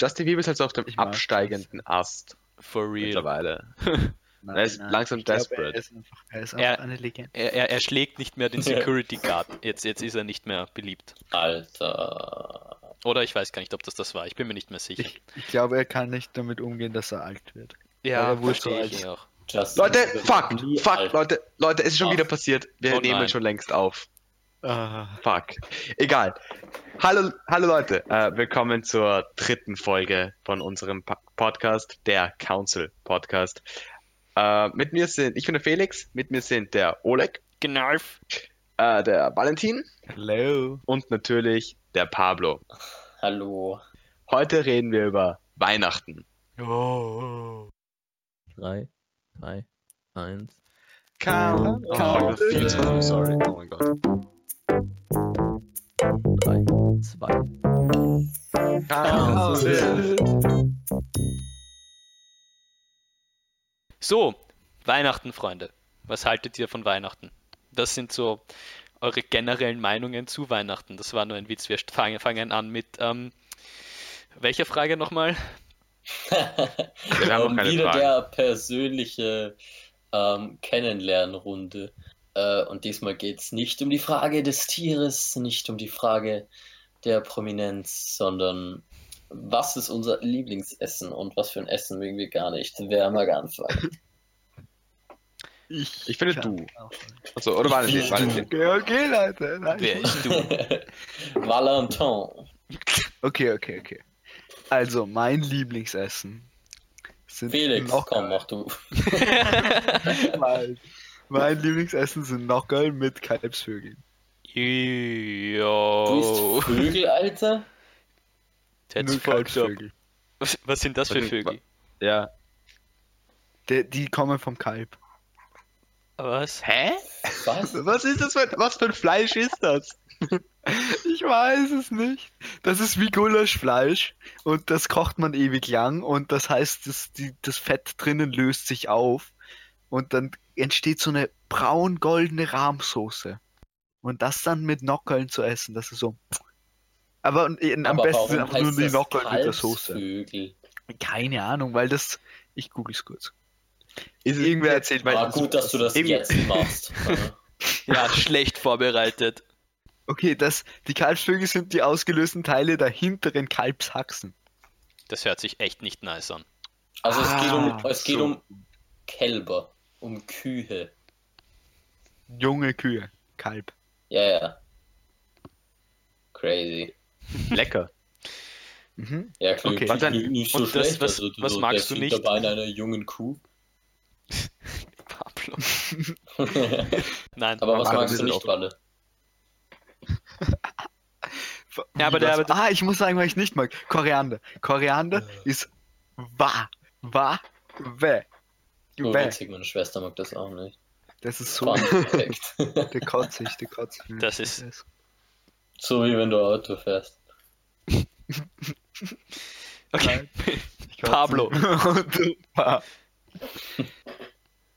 Justin Bieber ist halt so auf dem Ich absteigenden Ast For real. mittlerweile. Nein, Er ist langsam ich glaub, desperate. Er ist einfach, er ist Er- eine Legende. Er, er, er schlägt nicht mehr den. Security Guard. Jetzt, jetzt ist er nicht mehr beliebt. Alter. Oder ich weiß gar nicht, ob das das war. Ich bin mir nicht mehr sicher. Ich, ich glaube, er kann nicht damit umgehen, dass er alt wird. ja, so verstehe ich auch. Justin Leute, fuck, fuck. Leute, Leute, es ist schon Was? wieder passiert. Wir Oh nehmen nein. schon längst auf. Ah, Fuck. Egal. Hallo, hallo Leute, äh, willkommen zur dritten Folge von unserem Pa- Podcast, der Council Podcast. Äh, mit mir sind, ich bin der Felix, mit mir sind der Oleg, Genau. der Valentin hello. und natürlich der Pablo. Hallo. Heute reden wir über Weihnachten. Oh. 3, 2, 1. Count, Oh, früh, sorry. Oh mein Gott. 3, 2. So, Weihnachten, Freunde. Was haltet ihr von Weihnachten? Das sind so eure generellen Meinungen zu Weihnachten. Das war nur ein Witz. Wir fangen, fangen an mit ähm, welcher Frage nochmal? Wir haben Ähm, keine wieder Fragen. der persönliche ähm, Kennenlernrunde. Äh, und diesmal geht es nicht um die Frage des Tieres, nicht um die Frage der Prominenz, sondern was ist unser Lieblingsessen und was für ein Essen mögen wir gar nicht? Wer mag anfangen? Ich, Ich finde du. auch. Also, oder Valentin, Ich- Valentin. Okay, okay, Leute. Nein. Wer ist du? Valentin. Okay, okay, okay. Also, mein Lieblingsessen sind Felix, komm, mach du. mein, Lieblingsessen sind Nockerl mit Kalbsvögeln. Du Jo. isst Vögel, Alter? That's Nur. Kalbsvögel. Was, was sind das für Vögel? Ja. Die, die kommen vom Kalb. Was? Hä? Was? Was ist das für, was für ein Fleisch ist das? Ich weiß es nicht. Das ist wie Gulaschfleisch und das kocht man ewig lang und das heißt, das, die, das Fett drinnen löst sich auf und dann entsteht so eine braun-goldene Rahmsoße. Und das dann mit Nockerln zu essen, das ist so. Aber am Aber besten sind einfach nur die das Nockerln mit der Soße. Keine Ahnung, weil das. Ich google es kurz. Ist Irgendwer erzählt, weil. Ah, gut, dass du das Irgendwie- jetzt machst. Ja, schlecht vorbereitet. Okay, das, die Kalbsvögel sind die ausgelösten Teile der hinteren Kalbshaxen. Das hört sich echt nicht nice an. Also es geht um, Ah, es geht so. um Kälber, um Kühe. Junge Kühe. Kalb. Ja, ja. Crazy. lecker. Mhm. Ja, klingt Okay. Was denn? nicht, nicht so Und das- schlecht. was- also, was so magst du nicht? Hinterbein einer jungen Kuh. Pablo. Aber Nein. was Aber magst wir du nicht, Walle? Ja, aber der- was? aber der- ah, ich muss sagen, was ich nicht mag. Koriander. Koriander ist wa. Wa. We. We. witzig, meine Schwester mag das auch nicht. Das ist so. Der kotzt sich, der kotzt sich. Das ist- so wie wenn du Auto fährst. Okay. Pablo.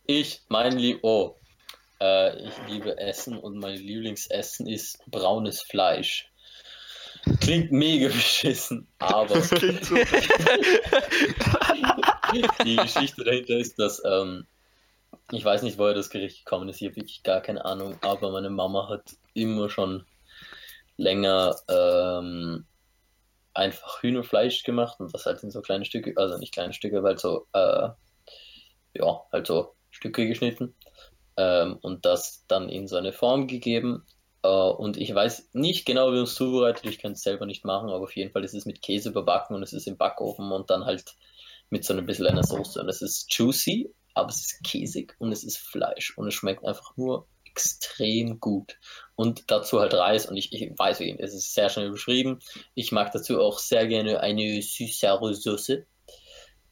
Ich, mein Lieb... Oh. Äh, ich liebe Essen und mein Lieblingsessen ist braunes Fleisch. Klingt mega beschissen, aber... Das klingt so. Die Geschichte dahinter ist, dass ähm, ich weiß nicht, woher das Gericht gekommen ist, ich habe wirklich gar keine Ahnung, aber meine Mama hat immer schon länger ähm, einfach Hühnerfleisch gemacht und das halt in so kleine Stücke, also nicht kleine Stücke, aber halt so, äh, ja, halt so Stücke geschnitten ähm, und das dann in so eine Form gegeben. Äh, und ich weiß nicht genau, wie man es zubereitet, ich kann es selber nicht machen, aber auf jeden Fall ist es mit Käse überbacken und es ist im Backofen und dann halt mit so ein bisschen einer Soße. Und es ist juicy, aber es ist käsig und es ist Fleisch und es schmeckt einfach nur extrem gut. Und dazu halt Reis und ich, ich weiß wie, es ist sehr schnell beschrieben. Ich mag dazu auch sehr gerne eine süßere Soße.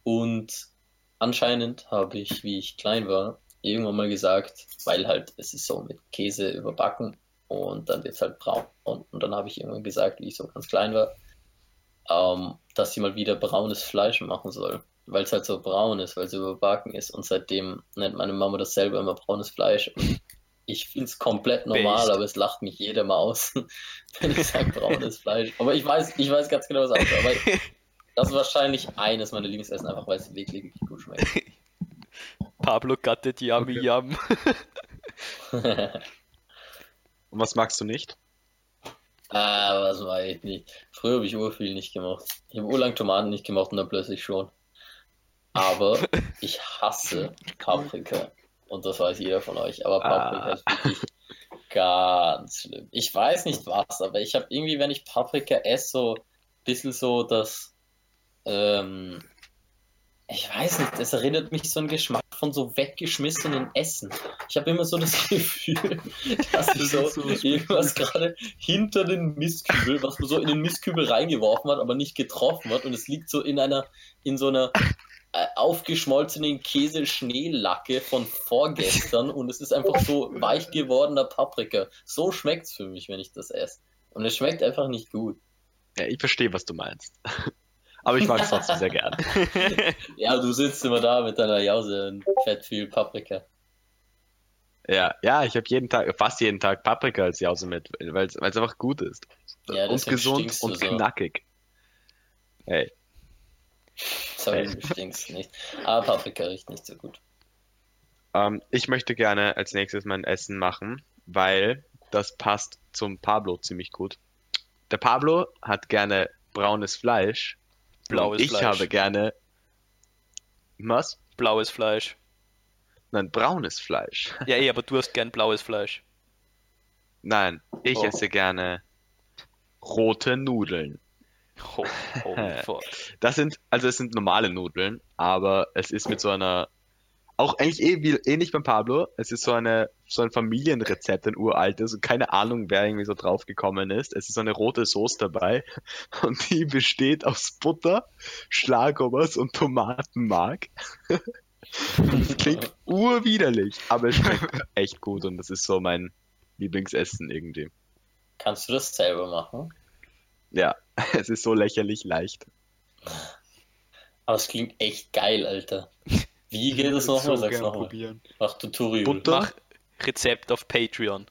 Und anscheinend habe ich, wie ich klein war, irgendwann mal gesagt, weil halt es ist so mit Käse überbacken und dann wird es halt braun. Und dann habe ich irgendwann gesagt, wie ich so ganz klein war, ähm, dass sie mal wieder braunes Fleisch machen soll. Weil es halt so braun ist, weil es überbacken ist. Und seitdem nennt meine Mama das selber immer braunes Fleisch. Und ich finde es komplett normal, Based. aber es lacht mich jeder mal aus, wenn ich sage braunes Fleisch. Aber ich weiß, ich weiß ganz genau, was anderes. Aber Das ist wahrscheinlich eines meiner Lieblingsessen, einfach weil es wirklich, wirklich gut schmeckt. Pablo gutted yummy Okay. yum. Und was magst du nicht? Ah, was war ich nicht. Früher habe ich urviel nicht gemacht. Ich habe urlang Tomaten nicht gemacht und dann plötzlich schon. Aber ich hasse Paprika. Und das weiß jeder von euch. Aber Paprika Ah. ist wirklich ganz schlimm. Ich weiß nicht was, aber ich habe irgendwie, wenn ich Paprika esse, so ein bisschen so das. Ähm, ich weiß nicht, es erinnert mich so an Geschmack von so weggeschmissenen Essen. Ich habe immer so das Gefühl, dass ich so, so was irgendwas gerade hinter den Mistkübel, was man so in den Mistkübel reingeworfen hat, aber nicht getroffen hat und es liegt so in einer, in so einer aufgeschmolzenen Käse-Schneelacke von vorgestern und es ist einfach so weich gewordener Paprika. So schmeckt's für mich, wenn ich das esse. Und es schmeckt einfach nicht gut. Ja, ich verstehe, was du meinst. Aber ich mag es trotzdem sehr gern. Ja, du sitzt immer da mit deiner Jause und fett viel Paprika. Ja, ja, ich habe jeden Tag, fast jeden Tag Paprika als Jause mit, weil es einfach gut ist. Ja, und gesund und so. knackig. Hey, Sorry, du stinkst nicht. Aber Paprika riecht nicht so gut. ähm, ich möchte gerne als nächstes mein Essen machen, weil das passt zum Pablo ziemlich gut. Der Pablo hat gerne braunes Fleisch. Blaues ich Fleisch. habe gerne was? Blaues Fleisch. Nein, braunes Fleisch. Ja, eh, aber du hast gern blaues Fleisch. Nein, ich Oh. esse gerne rote Nudeln. Oh, holy fuck. Das sind, also es sind normale Nudeln, aber es ist mit so einer, auch eigentlich eh wie, ähnlich beim Pablo, es ist so eine, so ein Familienrezept, ein uraltes, und keine Ahnung, wer irgendwie so drauf gekommen ist. Es ist so eine rote Soße dabei und die besteht aus Butter, Schlagobers und Tomatenmark. Das klingt urwiderlich, aber es schmeckt echt gut und das ist so mein Lieblingsessen irgendwie. Kannst du das selber machen? Ja, es ist so lächerlich leicht. Aber es klingt echt geil, Alter. Wie geht es nochmal? so Sag's nochmal. probieren. Mach Tutorial. Butter? Mach Rezept auf Patreon.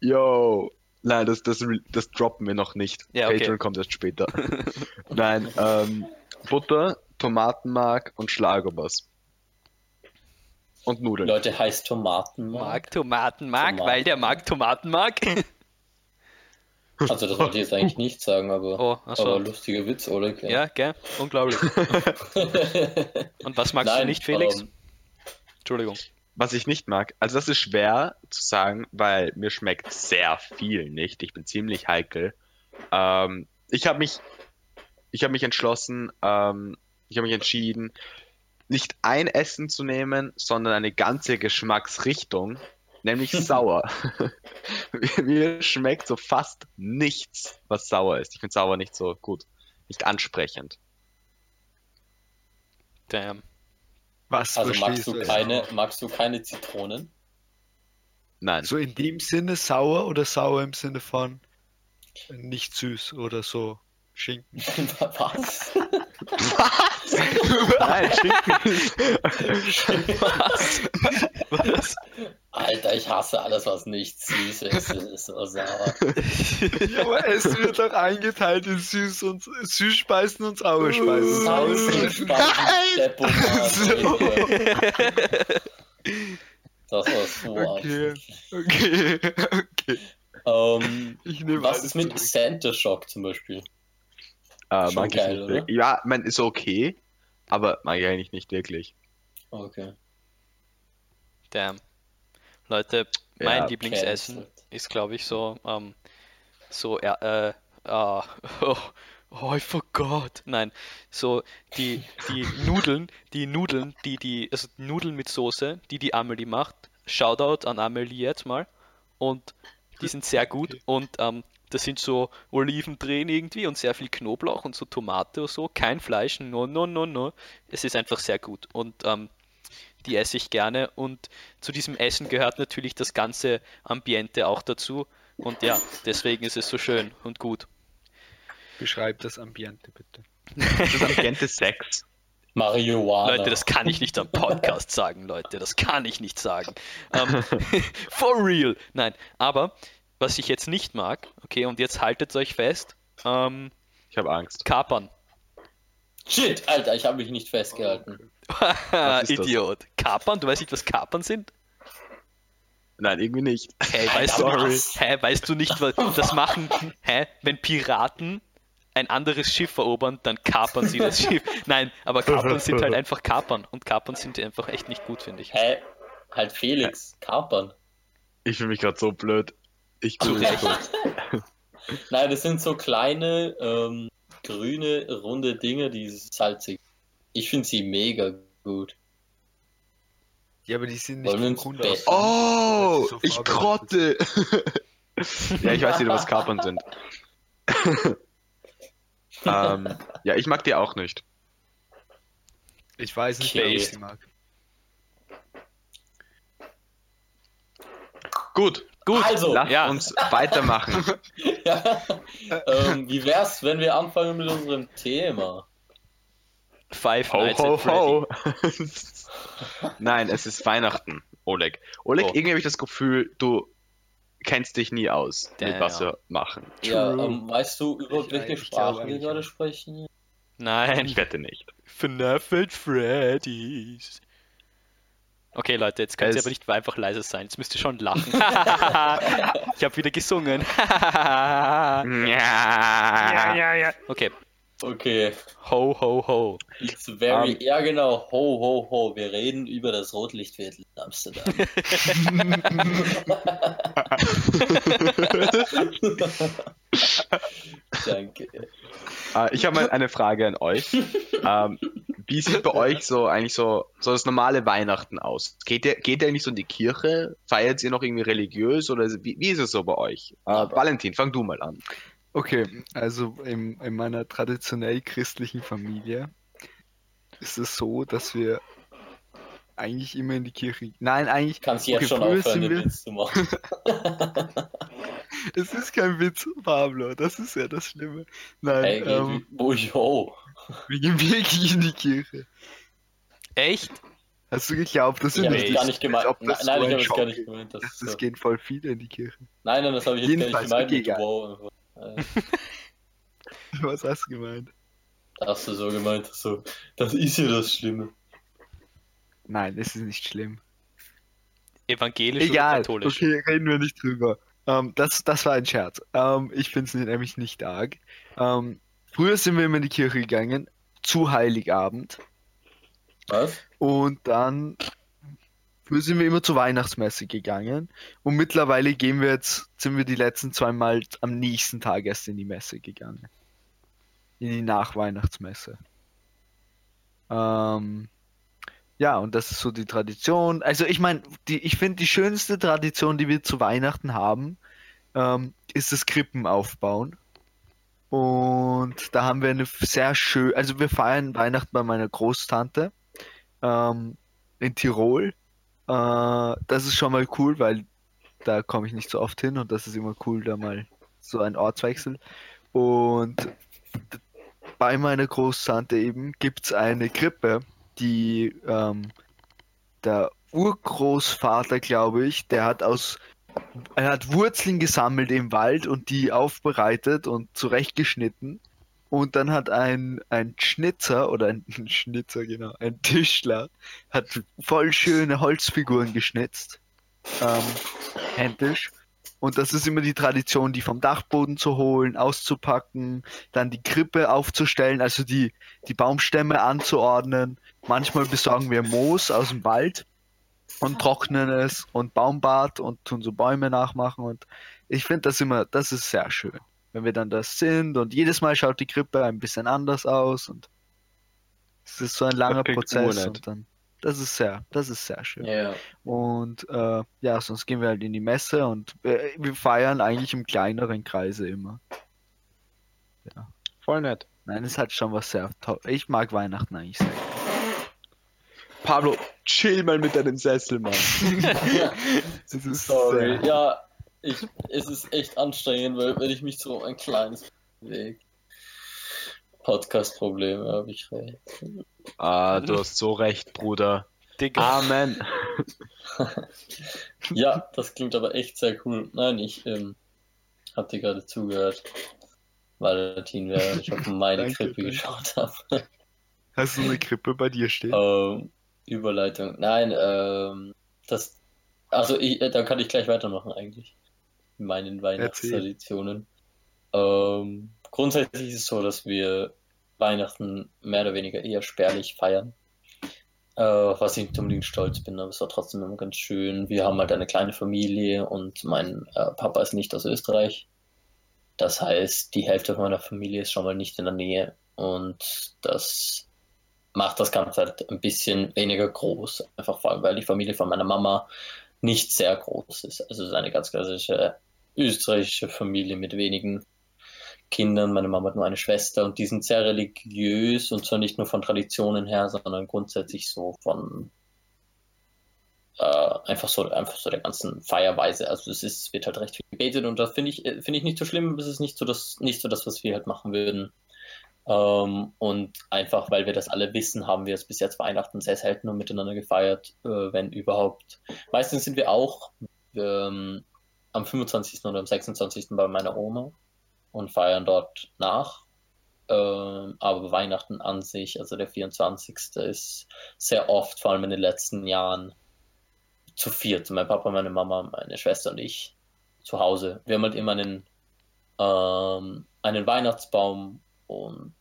Yo, nein, das, das, das droppen wir noch nicht. Ja, okay. Patreon kommt erst später. nein, ähm, Butter, Tomatenmark und Schlagobers. Und Nudeln. Leute, heißt Tomaten. Mag Tomatenmark, Tomaten. weil der mag Tomatenmark. Also das wollte ich jetzt eigentlich nicht sagen, aber, Oh, aber lustiger Witz, oder? ja, gell? Unglaublich. Und was magst du Nein, nicht, Felix? ähm, Entschuldigung. Was ich nicht mag, also das ist schwer zu sagen, weil mir schmeckt sehr viel nicht. Ich bin ziemlich heikel. Ähm, ich habe mich, ich habe mich entschlossen, ähm, ich habe mich entschieden, nicht ein Essen zu nehmen, sondern eine ganze Geschmacksrichtung, nämlich sauer. mir schmeckt so fast nichts, was sauer ist. Ich finde sauer nicht so gut, nicht ansprechend. Damn. Was also magst du keine, sauer? magst du keine Zitronen? Nein, So in dem Sinne sauer oder sauer im Sinne von nicht süß oder so Schinken? Was? Nein, Schinken Was? Was? Alter, ich hasse alles, was nicht süß ist. Das ist so sauer. Aber es wird doch eingeteilt in süß und Süßspeisen und Sauerspeisen. Salzspeisen, So. Das war so Okay, okay, okay. Ähm, Ich nehme was ist mit. Santa Shock zum Beispiel? Äh, mag ich geil, nicht oder? Ja, man ist okay, aber mag ich eigentlich nicht wirklich. Okay. Damn. Leute, mein Ja, Lieblingsessen cancelled. ist, glaube ich, so, ähm, so, äh, äh, oh, oh, I forgot. Nein, so die, die Nudeln, die Nudeln, die die, also Nudeln mit Soße, die die Amelie macht. Shoutout an Amelie jetzt mal. Und die sind sehr gut Okay. und ähm, das sind so Olivendrehen irgendwie und sehr viel Knoblauch und so Tomate und so. Kein Fleisch, no, no, no, no. Es ist einfach sehr gut und ähm, die esse ich gerne und zu diesem Essen gehört natürlich das ganze Ambiente auch dazu und ja, deswegen ist es so schön und gut. Beschreib das Ambiente bitte. Das ist Ambiente Sex. Marihuana. Leute, das kann ich nicht am Podcast sagen, Leute, das kann ich nicht sagen. Ähm, for real. Nein, aber was ich jetzt nicht mag, okay, und jetzt haltet euch fest, ähm, Ich habe Angst. Kapern. Shit, Alter, ich habe mich nicht festgehalten. Ist das? Idiot. Kapern? Du weißt nicht, was Kapern sind? Nein, irgendwie nicht. Hey, weißt, du, Sorry. hä, weißt du nicht, was das machen? Hä? Wenn Piraten ein anderes Schiff erobern, dann kapern sie das Schiff. Nein, aber Kapern sind halt einfach Kapern. Und Kapern sind einfach echt nicht gut, finde ich. Hä? Halt Felix, kapern. Ich fühle mich gerade so blöd. Ich gut. Nein, das sind so kleine, ähm, grüne, runde Dinge, die salzig. Ich finde sie mega gut. Ja, aber die sind nicht Wollen be- aus. Oh, So ich trotte. ja, ich weiß nicht, was Kapern sind. ähm, ja, ich mag die auch nicht. Ich weiß nicht, Okay. wer ich sie mag. Gut, Gut, Also, lass ja. uns weitermachen. Ja. ähm, wie wär's, wenn wir anfangen mit unserem Thema? Five Ho, Nights ho, at Freddy. ho. Nein, es ist Weihnachten, Oleg. Oleg, Oh. irgendwie habe ich das Gefühl, du kennst dich nie aus, mit Damn. was wir machen. Ja, ähm, weißt du überhaupt, Ich- welche Sprachen wir gerade sprechen? Nein, Ich wette nicht. FNAF at Freddy's. Okay, Leute, jetzt könnt ihr aber nicht einfach leise sein. Jetzt müsst ihr schon lachen. ich habe wieder gesungen. Ja. ja. Okay. Okay, Ho, ho, ho. it's very, Ähm. ja genau, ho, ho, ho, wir reden über das Rotlichtviertel in Amsterdam. Danke. Äh, ich habe mal eine Frage an euch. ähm, wie sieht bei euch so eigentlich so, so das normale Weihnachten aus? Geht ihr, geht ihr eigentlich so in die Kirche? Feiert ihr noch irgendwie religiös oder wie, wie ist es so bei euch? Äh, Valentin, fang du mal an. Okay, also in, in meiner traditionell christlichen Familie ist es so, dass wir eigentlich immer in die Kirche. Nein, eigentlich. Kannst jetzt Okay, schon früher aufhören, den wir- Witz zu machen. Es ist kein Witz, Pablo. Das ist ja das Schlimme. Nein, Hey, ähm, wo ich, oh. wir gehen wirklich in die Kirche. Echt? Hast du geglaubt, das Ich sind habe Nee, es gar nicht gemeint. Nein, das nein ich habe es gar nicht gemeint. Das Das, ist so. gehen voll viele in die Kirche. Nein, nein, das habe ich jetzt gar nicht gemeint. wow. Äh, Was hast du gemeint? Hast du so gemeint, so. Das ist ja das Schlimme. Nein, das ist nicht schlimm. Evangelisch Egal, oder katholisch? okay, reden wir nicht drüber. Ähm, das, das war ein Scherz. Ähm, ich finde es nämlich nicht arg. Ähm, früher sind wir immer in die Kirche gegangen, zu Heiligabend. Was? Und dann früher sind wir immer zur Weihnachtsmesse gegangen. Und mittlerweile gehen wir jetzt, sind wir die letzten zwei Mal am nächsten Tag erst in die Messe gegangen. In die Nachweihnachtsmesse. Ähm, ja, und das ist so die Tradition. Also ich meine, ich finde die schönste Tradition, die wir zu Weihnachten haben, ähm, ist das Krippen aufbauen. Und da haben wir eine sehr schön, also wir feiern Weihnachten bei meiner Großtante ähm, in Tirol. Äh, das ist schon mal cool, weil da komme ich nicht so oft hin und das ist immer cool, da mal so ein Ortswechsel. Und bei meiner Großtante eben gibt es eine Krippe, die ähm, der Urgroßvater, glaube ich, der hat aus er hat Wurzeln gesammelt im Wald und die aufbereitet und zurechtgeschnitten. Und dann hat ein, ein Schnitzer oder ein Schnitzer, genau, ein Tischler, hat voll schöne Holzfiguren geschnitzt. Ähm, händisch. Und das ist immer die Tradition, die vom Dachboden zu holen, auszupacken, dann die Krippe aufzustellen, also die, die Baumstämme anzuordnen. Manchmal besorgen wir Moos aus dem Wald und trocknen es und Baumbad und tun so Bäume nachmachen und ich finde das immer, das ist sehr schön, wenn wir dann das sind und jedes Mal schaut die Krippe ein bisschen anders aus und es ist so ein langer Prozess und dann, das ist sehr, das ist sehr schön. Ja. Und äh, ja, sonst gehen wir halt in die Messe und äh, wir feiern eigentlich im kleineren Kreise immer. Voll nett. Nein, es hat schon was sehr toll. Ich mag Weihnachten eigentlich sehr. Pablo, chill mal mit deinem Sessel, Mann. Es ist Sorry. sehr- Ja, ich, es ist echt anstrengend, weil wenn ich mich so ein kleines bewege. Podcast-Probleme habe ich recht. Ah, du hast so recht, Bruder. Digga. Amen. Ja, das klingt aber echt sehr cool. Nein, ich ähm, hab dir gerade zugehört. Valentin, während ich auf meine Danke, Krippe danke. geschaut habe. Hast du eine Krippe bei dir stehen? Ähm, Überleitung. Nein, ähm, das. Also, ich, äh, da kann ich gleich weitermachen, eigentlich. In meinen Weihnachtstraditionen. Ähm, grundsätzlich ist es so, dass wir Weihnachten mehr oder weniger eher spärlich feiern. Äh, was ich nicht unbedingt stolz bin, aber es war trotzdem immer ganz schön. Wir haben halt eine kleine Familie und mein äh, Papa ist nicht aus Österreich. Das heißt, die Hälfte meiner Familie ist schon mal nicht in der Nähe und das macht das Ganze halt ein bisschen weniger groß. Einfach vor allem, weil die Familie von meiner Mama nicht sehr groß ist. Also es ist eine ganz klassische österreichische Familie mit wenigen Kindern. Meine Mama hat nur eine Schwester und die sind sehr religiös und zwar nicht nur von Traditionen her, sondern grundsätzlich so von äh, einfach so einfach so der ganzen Feierweise. Also es ist, wird halt recht viel gebetet und das finde ich finde ich nicht so schlimm. Es ist nicht so das nicht so das, was wir halt machen würden. Ähm, und einfach, weil wir das alle wissen, haben wir es bis jetzt Weihnachten sehr selten nur miteinander gefeiert, äh, wenn überhaupt. Meistens sind wir auch ähm, am 25. oder am 26. bei meiner Oma und feiern dort nach. Ähm, aber Weihnachten an sich, also der 24. ist sehr oft, vor allem in den letzten Jahren, zu viert. Mein Papa, meine Mama, meine Schwester und ich zu Hause. Wir haben halt immer einen, ähm, einen Weihnachtsbaum und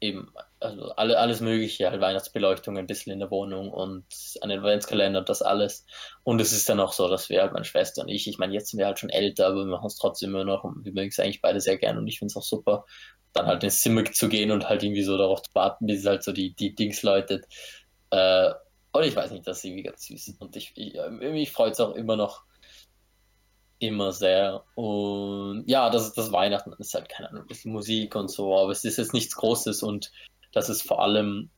eben also alle, alles Mögliche, halt Weihnachtsbeleuchtung ein bisschen in der Wohnung und einen Adventskalender und das alles. Und es ist dann auch so, dass wir halt, meine Schwester und ich, ich meine, jetzt sind wir halt schon älter, aber wir machen es trotzdem immer noch und wir mögen es eigentlich beide sehr gerne und ich finde es auch super, dann halt ins Zimmer zu gehen und halt irgendwie so darauf zu warten, bis es halt so die, die Dings läutet. Äh, und ich weiß nicht, das ist irgendwie ganz süß. Und ich, ich mich freut es auch immer noch, immer sehr. Und ja, das ist das Weihnachten, das ist halt keine Ahnung, ein bisschen Musik und so, aber es ist jetzt nichts Großes und das ist vor allem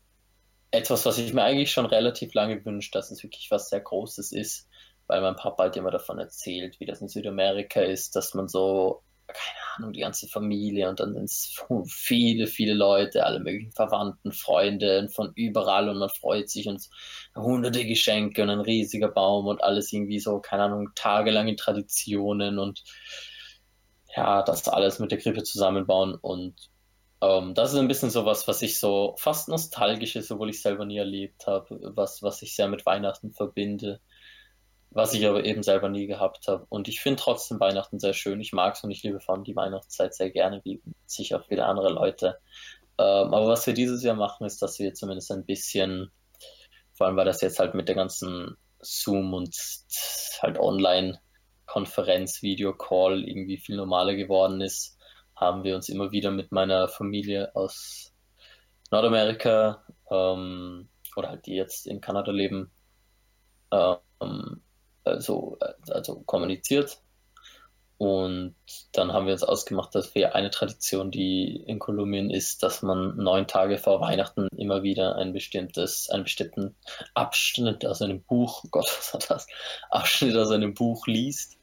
etwas, was ich mir eigentlich schon relativ lange wünsche, dass es wirklich was sehr Großes ist, weil mein Papa halt immer davon erzählt, wie das in Südamerika ist, dass man so keine Ahnung, die ganze Familie und dann sind es viele, viele Leute, alle möglichen Verwandten, Freunde von überall und man freut sich und hunderte Geschenke und ein riesiger Baum und alles irgendwie so, keine Ahnung, tagelange Traditionen und ja, das alles mit der Krippe zusammenbauen und ähm, das ist ein bisschen so was, was ich so fast nostalgisch ist, obwohl ich selber nie erlebt habe, was, was ich sehr mit Weihnachten verbinde was ich aber eben selber nie gehabt habe. Und ich finde trotzdem Weihnachten sehr schön. Ich mag es und ich liebe vor allem die Weihnachtszeit sehr gerne, wie sicher auch viele andere Leute. Ähm, aber was wir dieses Jahr machen, ist, dass wir zumindest ein bisschen, vor allem weil das jetzt halt mit der ganzen Zoom und halt Online-Konferenz, Video-Call irgendwie viel normaler geworden ist, haben wir uns immer wieder mit meiner Familie aus Nordamerika ähm, oder halt die jetzt in Kanada leben, ähm, also, also kommuniziert. Und dann haben wir uns ausgemacht, dass wir eine Tradition, die in Kolumbien ist, dass man neun Tage vor Weihnachten immer wieder ein bestimmtes, einen bestimmten Abschnitt aus einem Buch, Gott, was hat das? Abschnitt aus einem Buch liest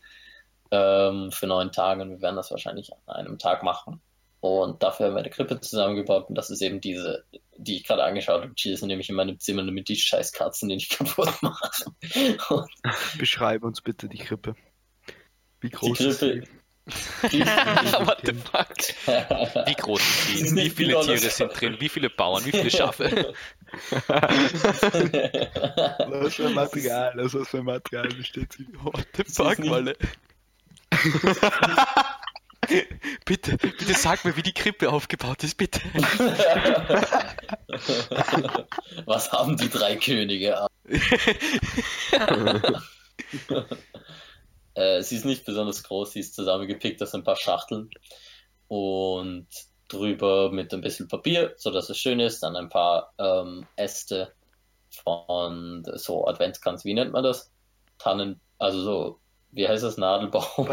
ähm, für neun Tage. Und wir werden das wahrscheinlich an einem Tag machen. Und dafür haben wir eine Krippe zusammengebaut und das ist eben diese, die ich gerade angeschaut habe. Die sind nämlich in meinem Zimmer mit die scheiß Katzen, die ich kaputt mache. Und Beschreibe uns bitte die Krippe. Wie groß die ist Krippe. sie? What the fuck? Wie groß ist ist Wie viele Tiere sind drin? Wie viele Bauern? Wie viele Schafe? Was für Material, aus was für Material besteht sie? What the ist fuck, nicht- Malle? bitte, bitte sag mir, wie die Krippe aufgebaut ist, bitte. Was haben die drei Könige? Äh, sie ist nicht besonders groß, sie ist zusammengepickt aus ein paar Schachteln und drüber mit ein bisschen Papier, sodass es schön ist, dann ein paar ähm, Äste von so Adventskranz, wie nennt man das? Tannen, also so, wie heißt das, Nadelbaum?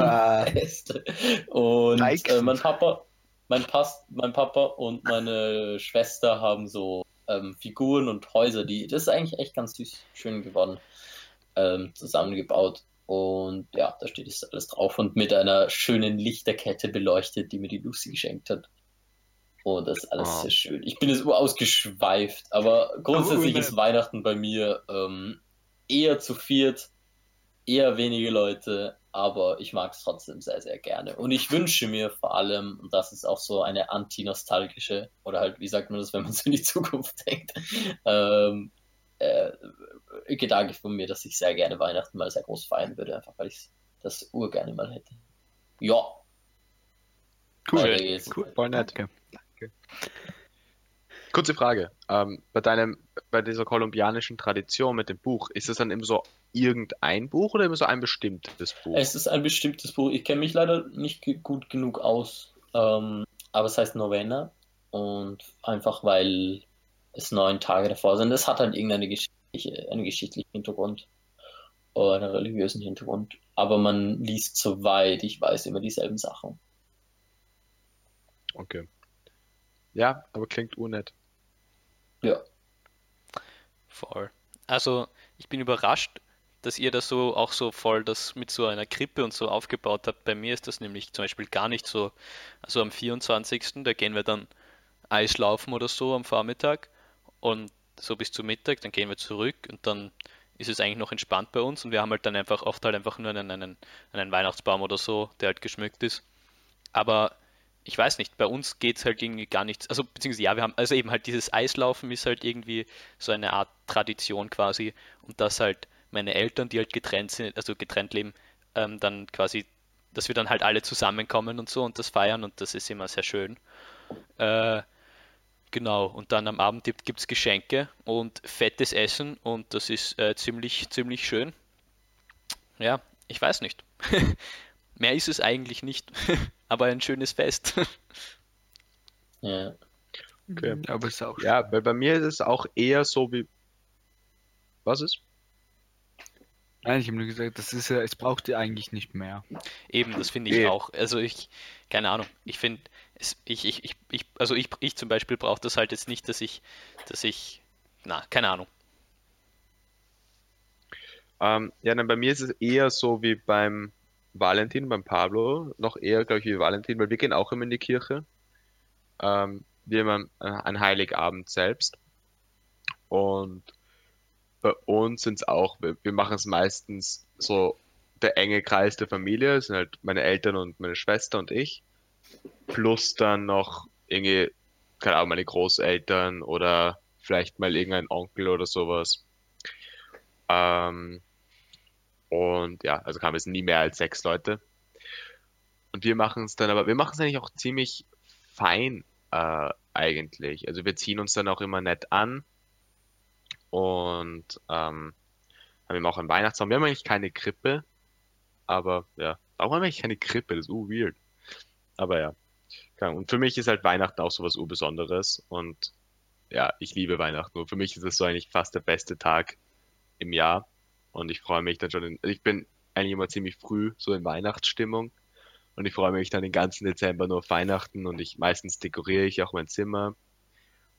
Äste. Und äh, mein Papa, mein, Pas mein Papa und meine Schwester haben so ähm, Figuren und Häuser, die, das ist eigentlich echt ganz süß, schön geworden, ähm, zusammengebaut. Und ja, da steht jetzt alles drauf und mit einer schönen Lichterkette beleuchtet, die mir die Lucy geschenkt hat. Und das ist alles Oh. sehr schön. Ich bin jetzt ausgeschweift, aber grundsätzlich Oh, ist Weihnachten bei mir ähm, eher zu viert, eher wenige Leute, aber ich mag es trotzdem sehr, sehr gerne. Und ich wünsche mir vor allem, und das ist auch so eine anti-nostalgische, oder halt, wie sagt man das, wenn man so in die Zukunft denkt, ähm, äh, Gedanke von mir, dass ich sehr gerne Weihnachten mal sehr groß feiern würde, einfach weil ich das urgerne mal hätte. Ja. Cool. Cool. Voll nett. Danke. Kurze Frage. Ähm, bei deinem, bei dieser kolumbianischen Tradition mit dem Buch, ist es dann immer so irgendein Buch oder immer so ein bestimmtes Buch? Es ist ein bestimmtes Buch. Ich kenne mich leider nicht gut genug aus, ähm, aber es heißt Novena und einfach weil es neun Tage davor sind. Es hat halt irgendeine geschichtliche, einen geschichtlichen Hintergrund oder einen religiösen Hintergrund, aber man liest soweit ich weiß immer dieselben Sachen. Okay. Ja, aber klingt unnett. Ja, Voll. Also, ich bin überrascht, dass ihr das so auch so voll das mit so einer Krippe und so aufgebaut habt. Bei mir ist das nämlich zum Beispiel gar nicht so. Also am 24. da gehen wir dann Eislaufen oder so am Vormittag und so bis zum Mittag, dann gehen wir zurück und dann ist es eigentlich noch entspannt bei uns und wir haben halt dann einfach oft halt einfach nur einen, einen, einen Weihnachtsbaum oder so, der halt geschmückt ist. Aber ich weiß nicht, bei uns geht es halt irgendwie gar nichts. Also, beziehungsweise ja, wir haben, also eben halt dieses Eislaufen ist halt irgendwie so eine Art Tradition quasi. Und dass halt meine Eltern, die halt getrennt sind, also getrennt leben, ähm, dann quasi, dass wir dann halt alle zusammenkommen und so und das feiern und das ist immer sehr schön. Äh, genau, und dann am Abend gibt es Geschenke und fettes Essen und das ist äh, ziemlich, ziemlich schön. Ja, ich weiß nicht. Mehr ist es eigentlich nicht, aber ein schönes Fest. ja. Okay. Aber es ist auch Ja, weil bei mir ist es auch eher so wie. Was ist? Nein, ich habe nur gesagt, das ist ja, es braucht ja eigentlich nicht mehr. Eben, das finde ich Nee. auch. Also ich, keine Ahnung, ich finde, es, ich, ich, ich, ich, also ich, ich zum Beispiel brauche das halt jetzt nicht, dass ich, dass ich, na, keine Ahnung. Ähm, ja, nein, bei mir ist es eher so wie beim Valentin, beim Pablo, noch eher, glaube ich, wie Valentin, weil wir gehen auch immer in die Kirche. Ähm, wir haben äh, ein Heiligabend selbst. Und bei uns sind es auch, wir, wir machen es meistens so der enge Kreis der Familie, das sind halt meine Eltern und meine Schwester und ich. Plus dann noch irgendwie, keine Ahnung, meine Großeltern oder vielleicht mal irgendein Onkel oder sowas. Ähm, und ja, also kam es nie mehr als sechs Leute. Und wir machen es dann, aber wir machen es eigentlich auch ziemlich fein äh, eigentlich. Also wir ziehen uns dann auch immer nett an und ähm, haben eben auch einen Weihnachtsbaum. Wir haben eigentlich keine Krippe, aber ja, warum haben wir eigentlich keine Krippe? Das ist uh, weird. Aber ja, und für mich ist halt Weihnachten auch sowas Urbesonderes und ja, ich liebe Weihnachten. Und für mich ist es so eigentlich fast der beste Tag im Jahr. Und ich freue mich dann schon, in, also ich bin eigentlich immer ziemlich früh so in Weihnachtsstimmung. Und ich freue mich dann den ganzen Dezember nur auf Weihnachten und ich meistens dekoriere ich auch mein Zimmer.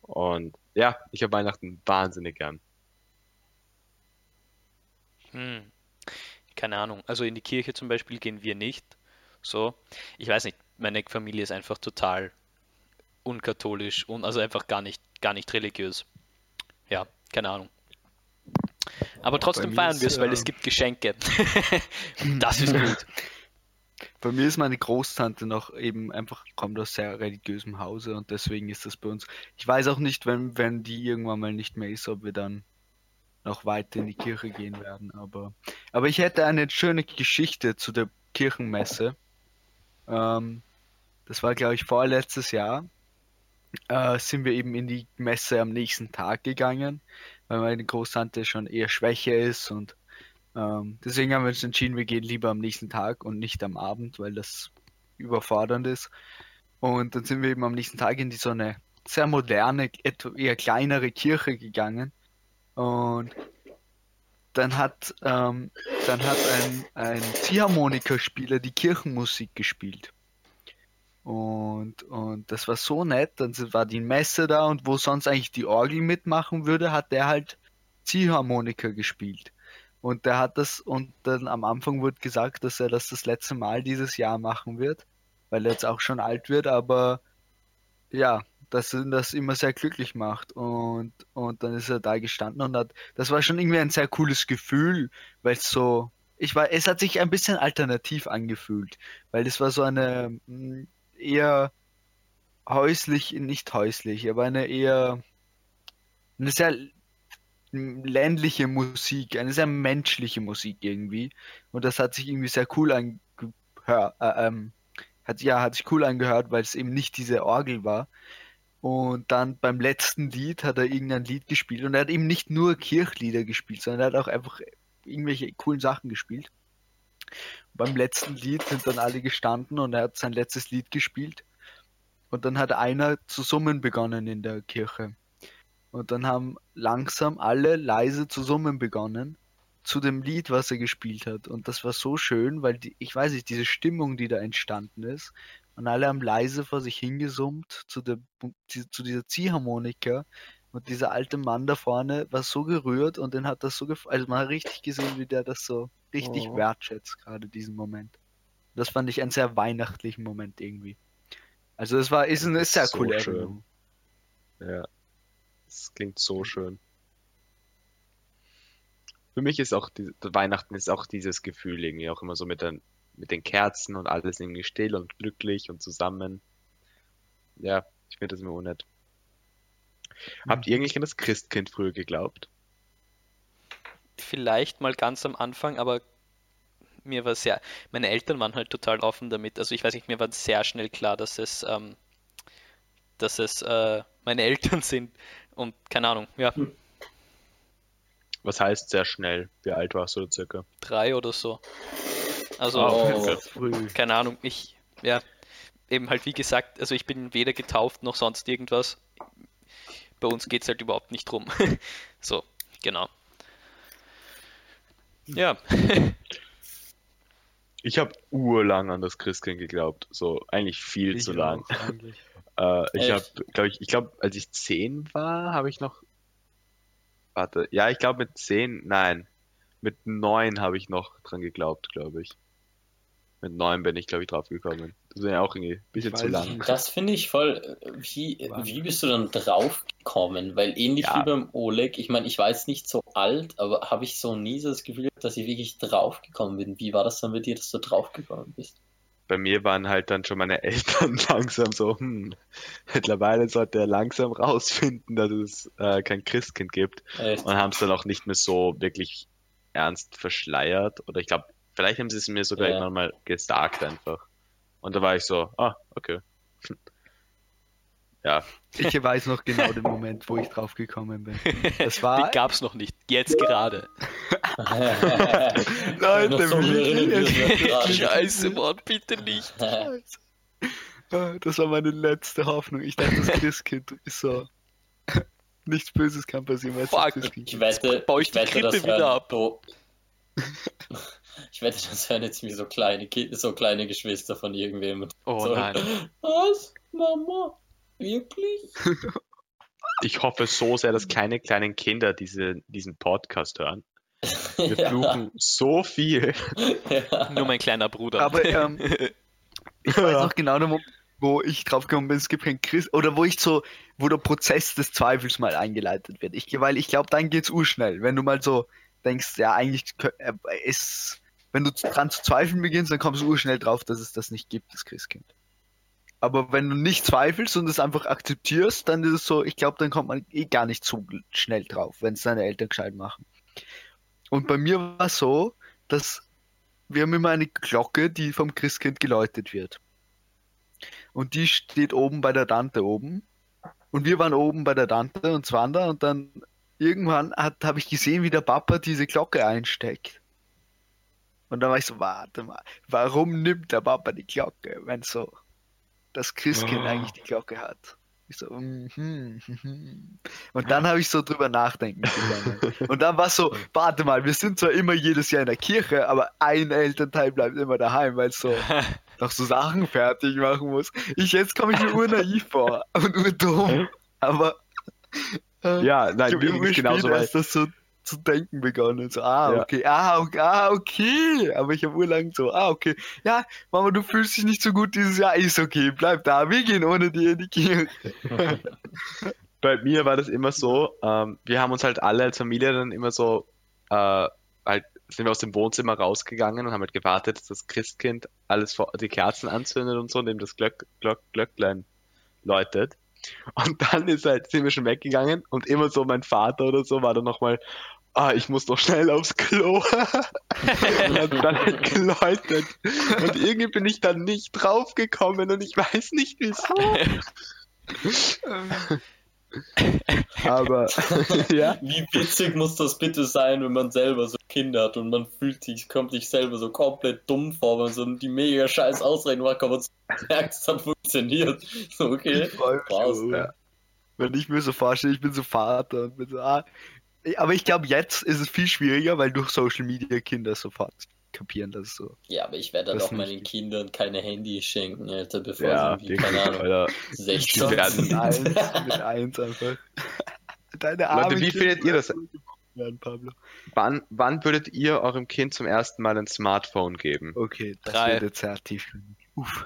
Und ja, ich habe Weihnachten wahnsinnig gern. Hm, keine Ahnung. Also in die Kirche zum Beispiel gehen wir nicht. So, ich weiß nicht, meine Familie ist einfach total unkatholisch und also einfach gar nicht, gar nicht religiös. Ja, keine Ahnung. Aber trotzdem feiern wir es, weil äh, es gibt Geschenke. Das ist gut. Bei mir ist meine Großtante noch eben einfach, kommt aus sehr religiösem Hause und deswegen ist das bei uns. Ich weiß auch nicht, wenn, wenn die irgendwann mal nicht mehr ist, ob wir dann noch weiter in die Kirche gehen werden. Aber, aber ich hätte eine schöne Geschichte zu der Kirchenmesse. Ähm, das war, glaube ich, vorletztes Jahr. Äh, sind wir eben in die Messe am nächsten Tag gegangen, weil meine Großtante schon eher schwächer ist und ähm, deswegen haben wir uns entschieden, wir gehen lieber am nächsten Tag und nicht am Abend, weil das überfordernd ist. Und dann sind wir eben am nächsten Tag in die so eine sehr moderne, eher kleinere Kirche gegangen. Und dann hat, ähm, dann hat ein, ein Ziehharmonikaspieler die Kirchenmusik gespielt. Und, und das war so nett. Dann war die Messe da und wo sonst eigentlich die Orgel mitmachen würde, hat der halt Ziehharmonika gespielt. Und der hat das, und dann am Anfang wurde gesagt, dass er das das letzte Mal dieses Jahr machen wird, weil er jetzt auch schon alt wird, aber ja, dass ihn das immer sehr glücklich macht. Und, und dann ist er da gestanden und hat, das war schon irgendwie ein sehr cooles Gefühl, weil es so ich war, es hat sich ein bisschen alternativ angefühlt, weil das war so eine mh, eher häuslich, nicht häuslich, aber eine eher eine sehr ländliche Musik, eine sehr menschliche Musik irgendwie. Und das hat sich irgendwie sehr cool angehört. Äh, ähm, hat, ja, hat sich cool angehört, weil es eben nicht diese Orgel war. Und dann beim letzten Lied hat er irgendein Lied gespielt und er hat eben nicht nur Kirchlieder gespielt, sondern er hat auch einfach irgendwelche coolen Sachen gespielt. Beim letzten Lied sind dann alle gestanden und er hat sein letztes Lied gespielt. Und dann hat einer zu summen begonnen in der Kirche. Und dann haben langsam alle leise zu summen begonnen zu dem Lied, was er gespielt hat. Und das war so schön, weil die, ich weiß nicht, diese Stimmung, die da entstanden ist, und alle haben leise vor sich hingesummt zu, der, zu dieser Ziehharmonika. Und dieser alte Mann da vorne war so gerührt und den hat das so gefallen. Also man hat richtig gesehen, wie der das so richtig Oh. wertschätzt, gerade diesen Moment. Das fand ich einen sehr weihnachtlichen Moment irgendwie. Also es war, ist eine sehr so coole schön. Erinnerung. Ja. Das klingt so schön. Für mich ist auch die, Weihnachten ist auch dieses Gefühl irgendwie auch immer so mit den, mit den Kerzen und alles irgendwie still und glücklich und zusammen. Ja, ich finde das immer unnett. Habt ihr eigentlich an das Christkind früher geglaubt? Vielleicht mal ganz am Anfang, aber mir war sehr, meine Eltern waren halt total offen damit. Also ich weiß nicht, mir war sehr schnell klar, dass es, ähm, dass es äh, meine Eltern sind und keine Ahnung, ja, Was heißt sehr schnell? Wie alt warst du da circa? drei oder so. Also Ah, Oh. okay. Früh. keine Ahnung, ich, ja, eben halt wie gesagt, also ich bin weder getauft noch sonst irgendwas. Bei uns geht es halt überhaupt nicht drum. So, genau. Ja, Ich habe urlang an das Christkind geglaubt. So eigentlich viel Ich zu lang. Äh, ich habe, glaube ich, ich glaube, als ich zehn war, habe ich noch. Warte, ja, ich glaube mit zehn, nein, mit neun habe ich noch dran geglaubt, glaube ich. Mit neun bin ich, glaube ich, drauf gekommen. Das wäre ja auch irgendwie ein bisschen zu lang. Das finde ich voll. äh, Wie, wie bist du dann drauf gekommen? Weil ähnlich Ja. wie beim Oleg, ich meine, ich war jetzt nicht so alt, aber habe ich so nie so das Gefühl, dass ich wirklich drauf gekommen bin. Wie war das dann bei dir, dass du drauf gekommen bist? Bei mir waren halt dann schon meine Eltern langsam so, hm, mittlerweile sollte er langsam rausfinden, dass es äh, kein Christkind gibt. Echt? und haben es dann auch nicht mehr so wirklich ernst verschleiert. Oder ich glaube, vielleicht haben sie es mir sogar Ja. irgendwann mal gesagt einfach. Und da war ich so, ah, okay. Ja, Ich weiß noch genau den Moment, wo ich drauf gekommen bin. Das die war. gab's noch nicht. Jetzt gerade. Leute, so. Scheiße, Mann, bitte nicht. Ah, Das war meine letzte Hoffnung. Ich dachte, das Christkind ist so. Nichts Böses kann passieren, weil es das Fuck. Ich wette, baue ich die wette, das wieder ab. Ich wette, das hören jetzt mir so kleine Kinder, so kleine Geschwister von irgendwem. Oh so, nein. Was? Mama? Wirklich? ich hoffe so sehr, dass keine kleinen Kinder diese, diesen Podcast hören. Wir fluchen so viel. Ja. Nur mein kleiner Bruder. Aber ähm, ich weiß noch genau, den Moment, wo ich drauf gekommen bin, es gibt kein Christ. Oder wo ich so, wo der Prozess des Zweifels mal eingeleitet wird. Ich, weil ich glaube, dann geht's urschnell. Wenn du mal so denkst, ja, eigentlich äh, ist. Wenn du dran zu zweifeln beginnst, dann kommst du urschnell drauf, dass es das nicht gibt, das Christkind. Aber wenn du nicht zweifelst und es einfach akzeptierst, dann ist es so, ich glaube, dann kommt man eh gar nicht so schnell drauf, wenn es deine Eltern gescheit machen. Und bei mir war es so, dass wir haben immer eine Glocke, die vom Christkind geläutet wird. Und die steht oben bei der Tante oben. Und wir waren oben bei der Tante und Zwander und dann irgendwann habe ich gesehen, wie der Papa diese Glocke einsteckt. Und dann war ich so, warte mal, warum nimmt der Papa die Glocke, wenn so das Christkind Oh. eigentlich die Glocke hat? Ich so, mhm, mhm. Und dann habe ich so drüber nachdenken begonnen. Und dann war so, warte mal, wir sind zwar immer jedes Jahr in der Kirche, aber ein Elternteil bleibt immer daheim, weil es so noch so Sachen fertig machen muss. Ich jetzt komme ich mir urnaiv vor und urdumm. Aber äh, Ja, ich nein, habe mir genauso weil das so zu denken begonnen. So, ah, Ja. okay, ah, okay, ah, okay. Aber ich habe urlang so, ah, okay. Ja, Mama, du fühlst dich nicht so gut dieses Jahr, ist okay, bleib da, wir gehen ohne dir in die Kirche. bei mir war das immer so, ähm, wir haben uns halt alle als Familie dann immer so äh, halt, sind wir aus dem Wohnzimmer rausgegangen und haben halt gewartet, dass das Christkind alles vor, die Kerzen anzündet und so, und eben das Glöck, Glöck, Glöcklein läutet. Und dann ist halt, sind wir schon weggegangen und immer so mein Vater oder so war dann nochmal, ah, ich muss doch schnell aufs Klo. und hat dann halt geläutet. Und irgendwie bin ich dann nicht draufgekommen und ich weiß nicht wieso. Aber, ja. Wie witzig muss das bitte sein, wenn man selber so Kinder hat und man fühlt sich, kommt sich selber so komplett dumm vor, wenn man so die mega scheiß Ausreden macht, aber merkt, es hat funktioniert. So, okay, krass. Ja. Wenn ich mir so vorstelle, ich bin so Vater und bin so, ah. Aber ich glaube, jetzt ist es viel schwieriger, weil durch Social Media Kinder sofort kapieren das so. Ja, aber ich werde dann auch meinen. Kindern keine Handys schenken, Alter, bevor Ja, sie, wie, keine Ahnung, Alter. 16 Die werden- eins, mit eins einfach. Deine armen wie Kinder findet ihr das? werden, Pablo. Wann, wann würdet ihr eurem Kind zum ersten Mal ein Smartphone geben? Okay, das Drei. wird jetzt sehr tief. Uff.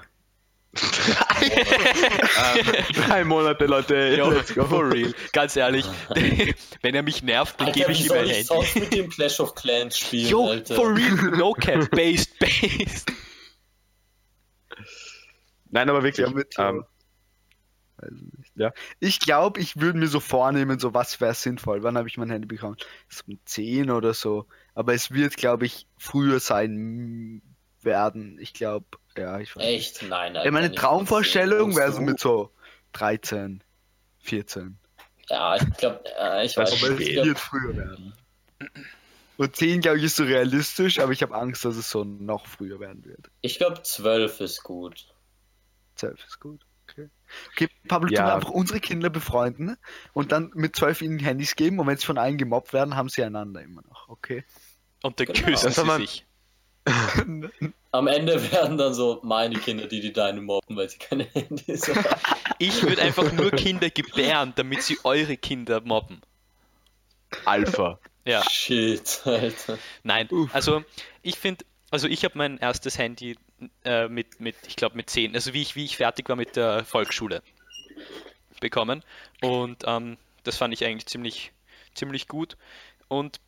Ähm, drei Monate, Leute. Go. for real. Ganz ehrlich, wenn er mich nervt, dann gebe ich ihm ein ich Handy. sonst mit dem Clash of Clans spielen, Jo, Alter? for real, no cap, based, based. Nein, aber wirklich. Ähm, ich nicht. Ja. Ich glaube, ich würde mir so vornehmen, so was wäre sinnvoll. Wann habe ich mein Handy bekommen? So um 10 oder so. Aber es wird, glaube ich, früher sein werden. Ich glaube, ja, ich weiß. nicht. Echt? Nein, Alter. Ja, meine nicht Traumvorstellung wäre 10. so mit so 13, 14. Ja, ich glaube, äh, ich weiß ist Aber es nicht. Wird glaub, früher werden. Und 10, glaube ich, ist so realistisch, aber ich habe Angst, dass es so noch früher werden wird. ich glaub, 12 ist gut. 12 ist gut. Okay. Okay, Pablo, Ja. tun wir einfach unsere Kinder befreunden und dann mit 12 ihnen Handys geben und wenn sie von allen gemobbt werden, haben sie einander immer noch. Okay. Und dann Genau. küssen sie sich. Am Ende werden dann so meine Kinder, die die deine mobben, weil sie keine Handys haben. Ich würde einfach nur Kinder gebären, damit sie eure Kinder mobben. Alpha. Ja, Shit, Alter. nein. Uff. Also ich finde, also ich habe mein erstes Handy äh, mit, mit, ich glaube mit 10, also wie ich, wie ich fertig war mit der Volksschule bekommen. Und ähm, das fand ich eigentlich ziemlich, ziemlich gut. Und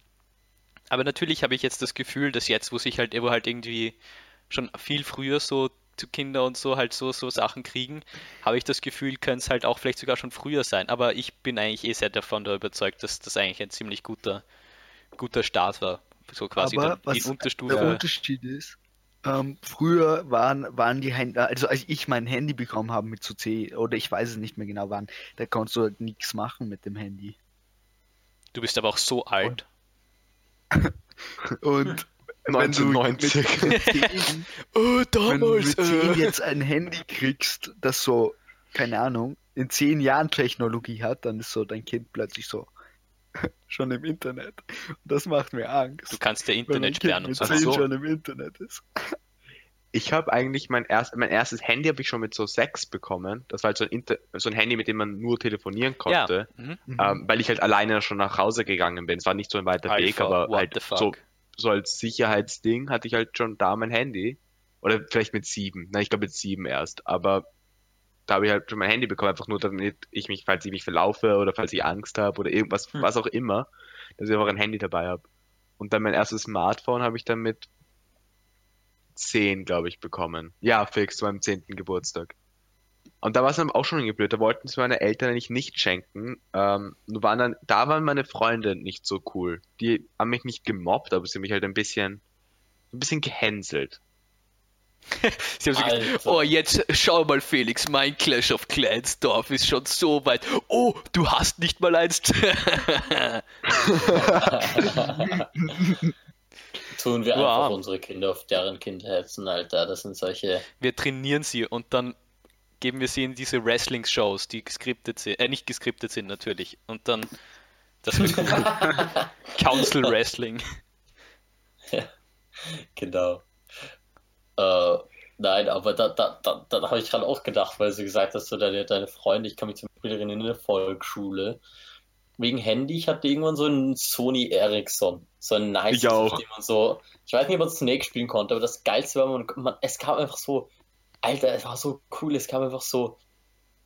aber natürlich habe ich jetzt das Gefühl, dass jetzt, wo sich halt, wo halt irgendwie schon viel früher so zu Kinder und so halt so, so Sachen kriegen, habe ich das Gefühl, könnte es halt auch vielleicht sogar schon früher sein. Aber ich bin eigentlich eh sehr davon da überzeugt, dass das eigentlich ein ziemlich guter, guter Start war. So quasi Aber was die Unterstufe. Der Unterschied ist, ähm, früher waren, waren die Handy, also als ich mein Handy bekommen habe mit so C, oder ich weiß es nicht mehr genau wann, da konntest du halt nichts machen mit dem Handy. Du bist aber auch so alt. Und wenn du 1990. mit 10, Oh, wenn du mit 10 äh. jetzt ein Handy kriegst, das so, keine Ahnung, in 10 Jahren Technologie hat, dann ist so dein Kind plötzlich so schon im Internet. Und das macht mir Angst. Du kannst ja wenn Internet sperren und mit so. 10 so. schon im Internet ist. Ich habe eigentlich mein, erst, mein erstes Handy habe ich schon mit so sechs bekommen. Das war halt so ein, Inter so ein Handy, mit dem man nur telefonieren konnte. Ja. Mhm. Ähm, weil ich halt alleine schon nach Hause gegangen bin. Es war nicht so ein weiter Weg, Alpha, aber what halt so, so als Sicherheitsding hatte ich halt schon da mein Handy. Oder vielleicht mit sieben. Nein, ich glaube mit sieben erst. Aber da habe ich halt schon mein Handy bekommen, einfach nur damit ich mich, falls ich mich verlaufe oder falls ich Angst habe oder irgendwas, Hm. was auch immer, dass ich einfach ein Handy dabei habe. Und dann mein erstes Smartphone habe ich dann mit 10, glaube ich, bekommen. Ja, fix, zu meinem 10. Geburtstag. Und da war es dann auch schon irgendwie blöd. Da wollten es meine Eltern eigentlich nicht schenken. Ähm, nur waren dann, da waren meine Freunde nicht so cool. Die haben mich nicht gemobbt, aber sie haben mich halt ein bisschen, ein bisschen gehänselt. Sie haben so gesagt, oh, jetzt schau mal, Felix, mein Clash of Clans Dorf ist schon so weit. Oh, du hast nicht mal eins. Tun wir Wow. einfach unsere Kinder auf deren Kind hetzen, Alter. Das sind solche. wir trainieren sie und dann geben wir sie in diese Wrestling-Shows, die geskriptet sind, äh, nicht geskriptet sind natürlich. Und dann, das wird. Council Wrestling. Genau. Äh, nein, aber da, da, da, da habe ich gerade auch gedacht, weil du gesagt hast, so deine, deine Freunde, ich kann mich zum Beispiel erinnern in der Volksschule. Wegen Handy, ich hatte irgendwann so einen Sony Ericsson. So ein nice, Ich auch. dem man so. Ich weiß nicht, ob man Snake spielen konnte, aber das Geilste war, man, man, es kam einfach so. Alter, es war so cool, es kam einfach so.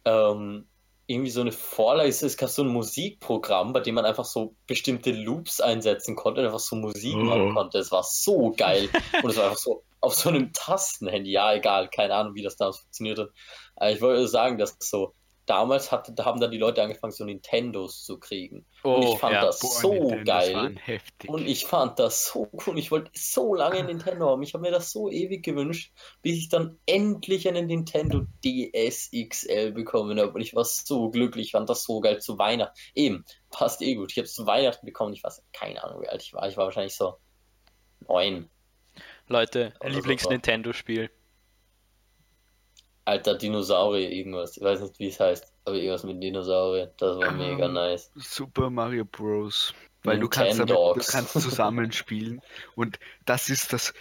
Ähm, irgendwie so eine Vorlage, es gab so ein Musikprogramm, bei dem man einfach so bestimmte Loops einsetzen konnte und einfach so Musik Oh. machen konnte. Es war so geil. Und es war einfach so auf so einem Tastenhandy. Ja, egal, keine Ahnung, wie das damals funktioniert hat. Aber ich wollte sagen, dass so damals hat, da haben dann die Leute angefangen, so Nintendos zu kriegen. und ich fand ja. das Boah, so Nintendos geil. Und ich fand das so cool. Ich wollte so lange Nintendo haben. Ich habe mir das so ewig gewünscht, bis ich dann endlich einen Nintendo DS XL bekommen habe. Und ich war so glücklich. Ich fand das so geil zu Weihnachten. Eben, passt eh gut. Ich habe es zu Weihnachten bekommen. Ich weiß keine Ahnung, wie alt ich war. Ich war wahrscheinlich so neun. Leute, Oder so. Alter Dinosaurier, irgendwas. Ich weiß nicht, wie es heißt. Aber irgendwas mit Dinosaurier. Das war mega Ähm, nice. Super Mario Bros. Weil du kannst damit, Nintendogs. du kannst zusammenspielen. Und das ist das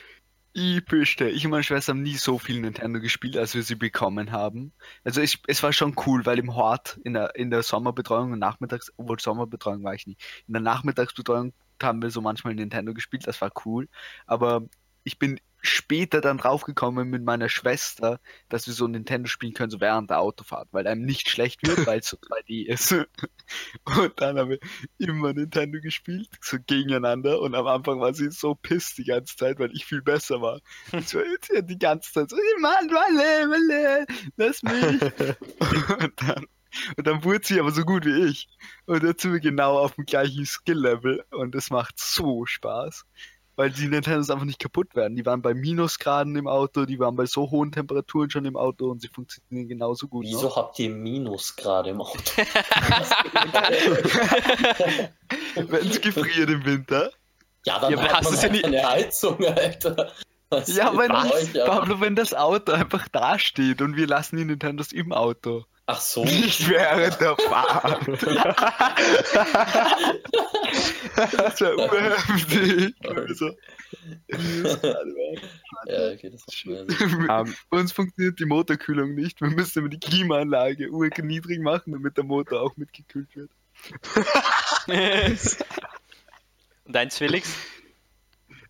epischste. Ich und meine Schwester haben nie so viel Nintendo gespielt, als wir sie bekommen haben. Also es, es war schon cool, weil im Hort in der, in der Sommerbetreuung und Nachmittags, obwohl Sommerbetreuung war ich nie, in der Nachmittagsbetreuung haben wir so manchmal Nintendo gespielt, das war cool. Aber ich bin später dann draufgekommen mit meiner Schwester, dass wir so Nintendo spielen können, so während der Autofahrt, weil einem nicht schlecht wird, weil es so 2D ist. Und dann haben wir immer Nintendo gespielt, so gegeneinander. Und am Anfang war sie so piss die ganze Zeit, weil ich viel besser war. So, sie hat die ganze Zeit so, Mann, Walle, Walle, lass mich. Und dann, und dann wurde sie aber so gut wie ich. Und jetzt sind wir genau auf dem gleichen Skill-Level. Und es macht so Spaß. Weil die Nintendos einfach nicht kaputt werden. Die waren bei Minusgraden im Auto, die waren bei so hohen Temperaturen schon im Auto und sie funktionieren genauso gut. Wieso Noch. habt ihr Minus gerade im Auto? Wenn es gefriert im Winter. Ja, dann Ja, hast man du's ja halt nie- eine Heizung, Alter. Was Ja, ist wenn, ab? Pablo, wenn das Auto einfach dasteht und wir lassen die Nintendos im Auto. Ach so. Nicht während der Fahrt. das wäre urheftig. Also, ja, okay, das macht mehr Sinn. Ähm, Bei uns funktioniert die Motorkühlung nicht. Wir müssen immer die Klimaanlage urniedrig machen, damit der Motor auch mitgekühlt wird. Und eins, Felix?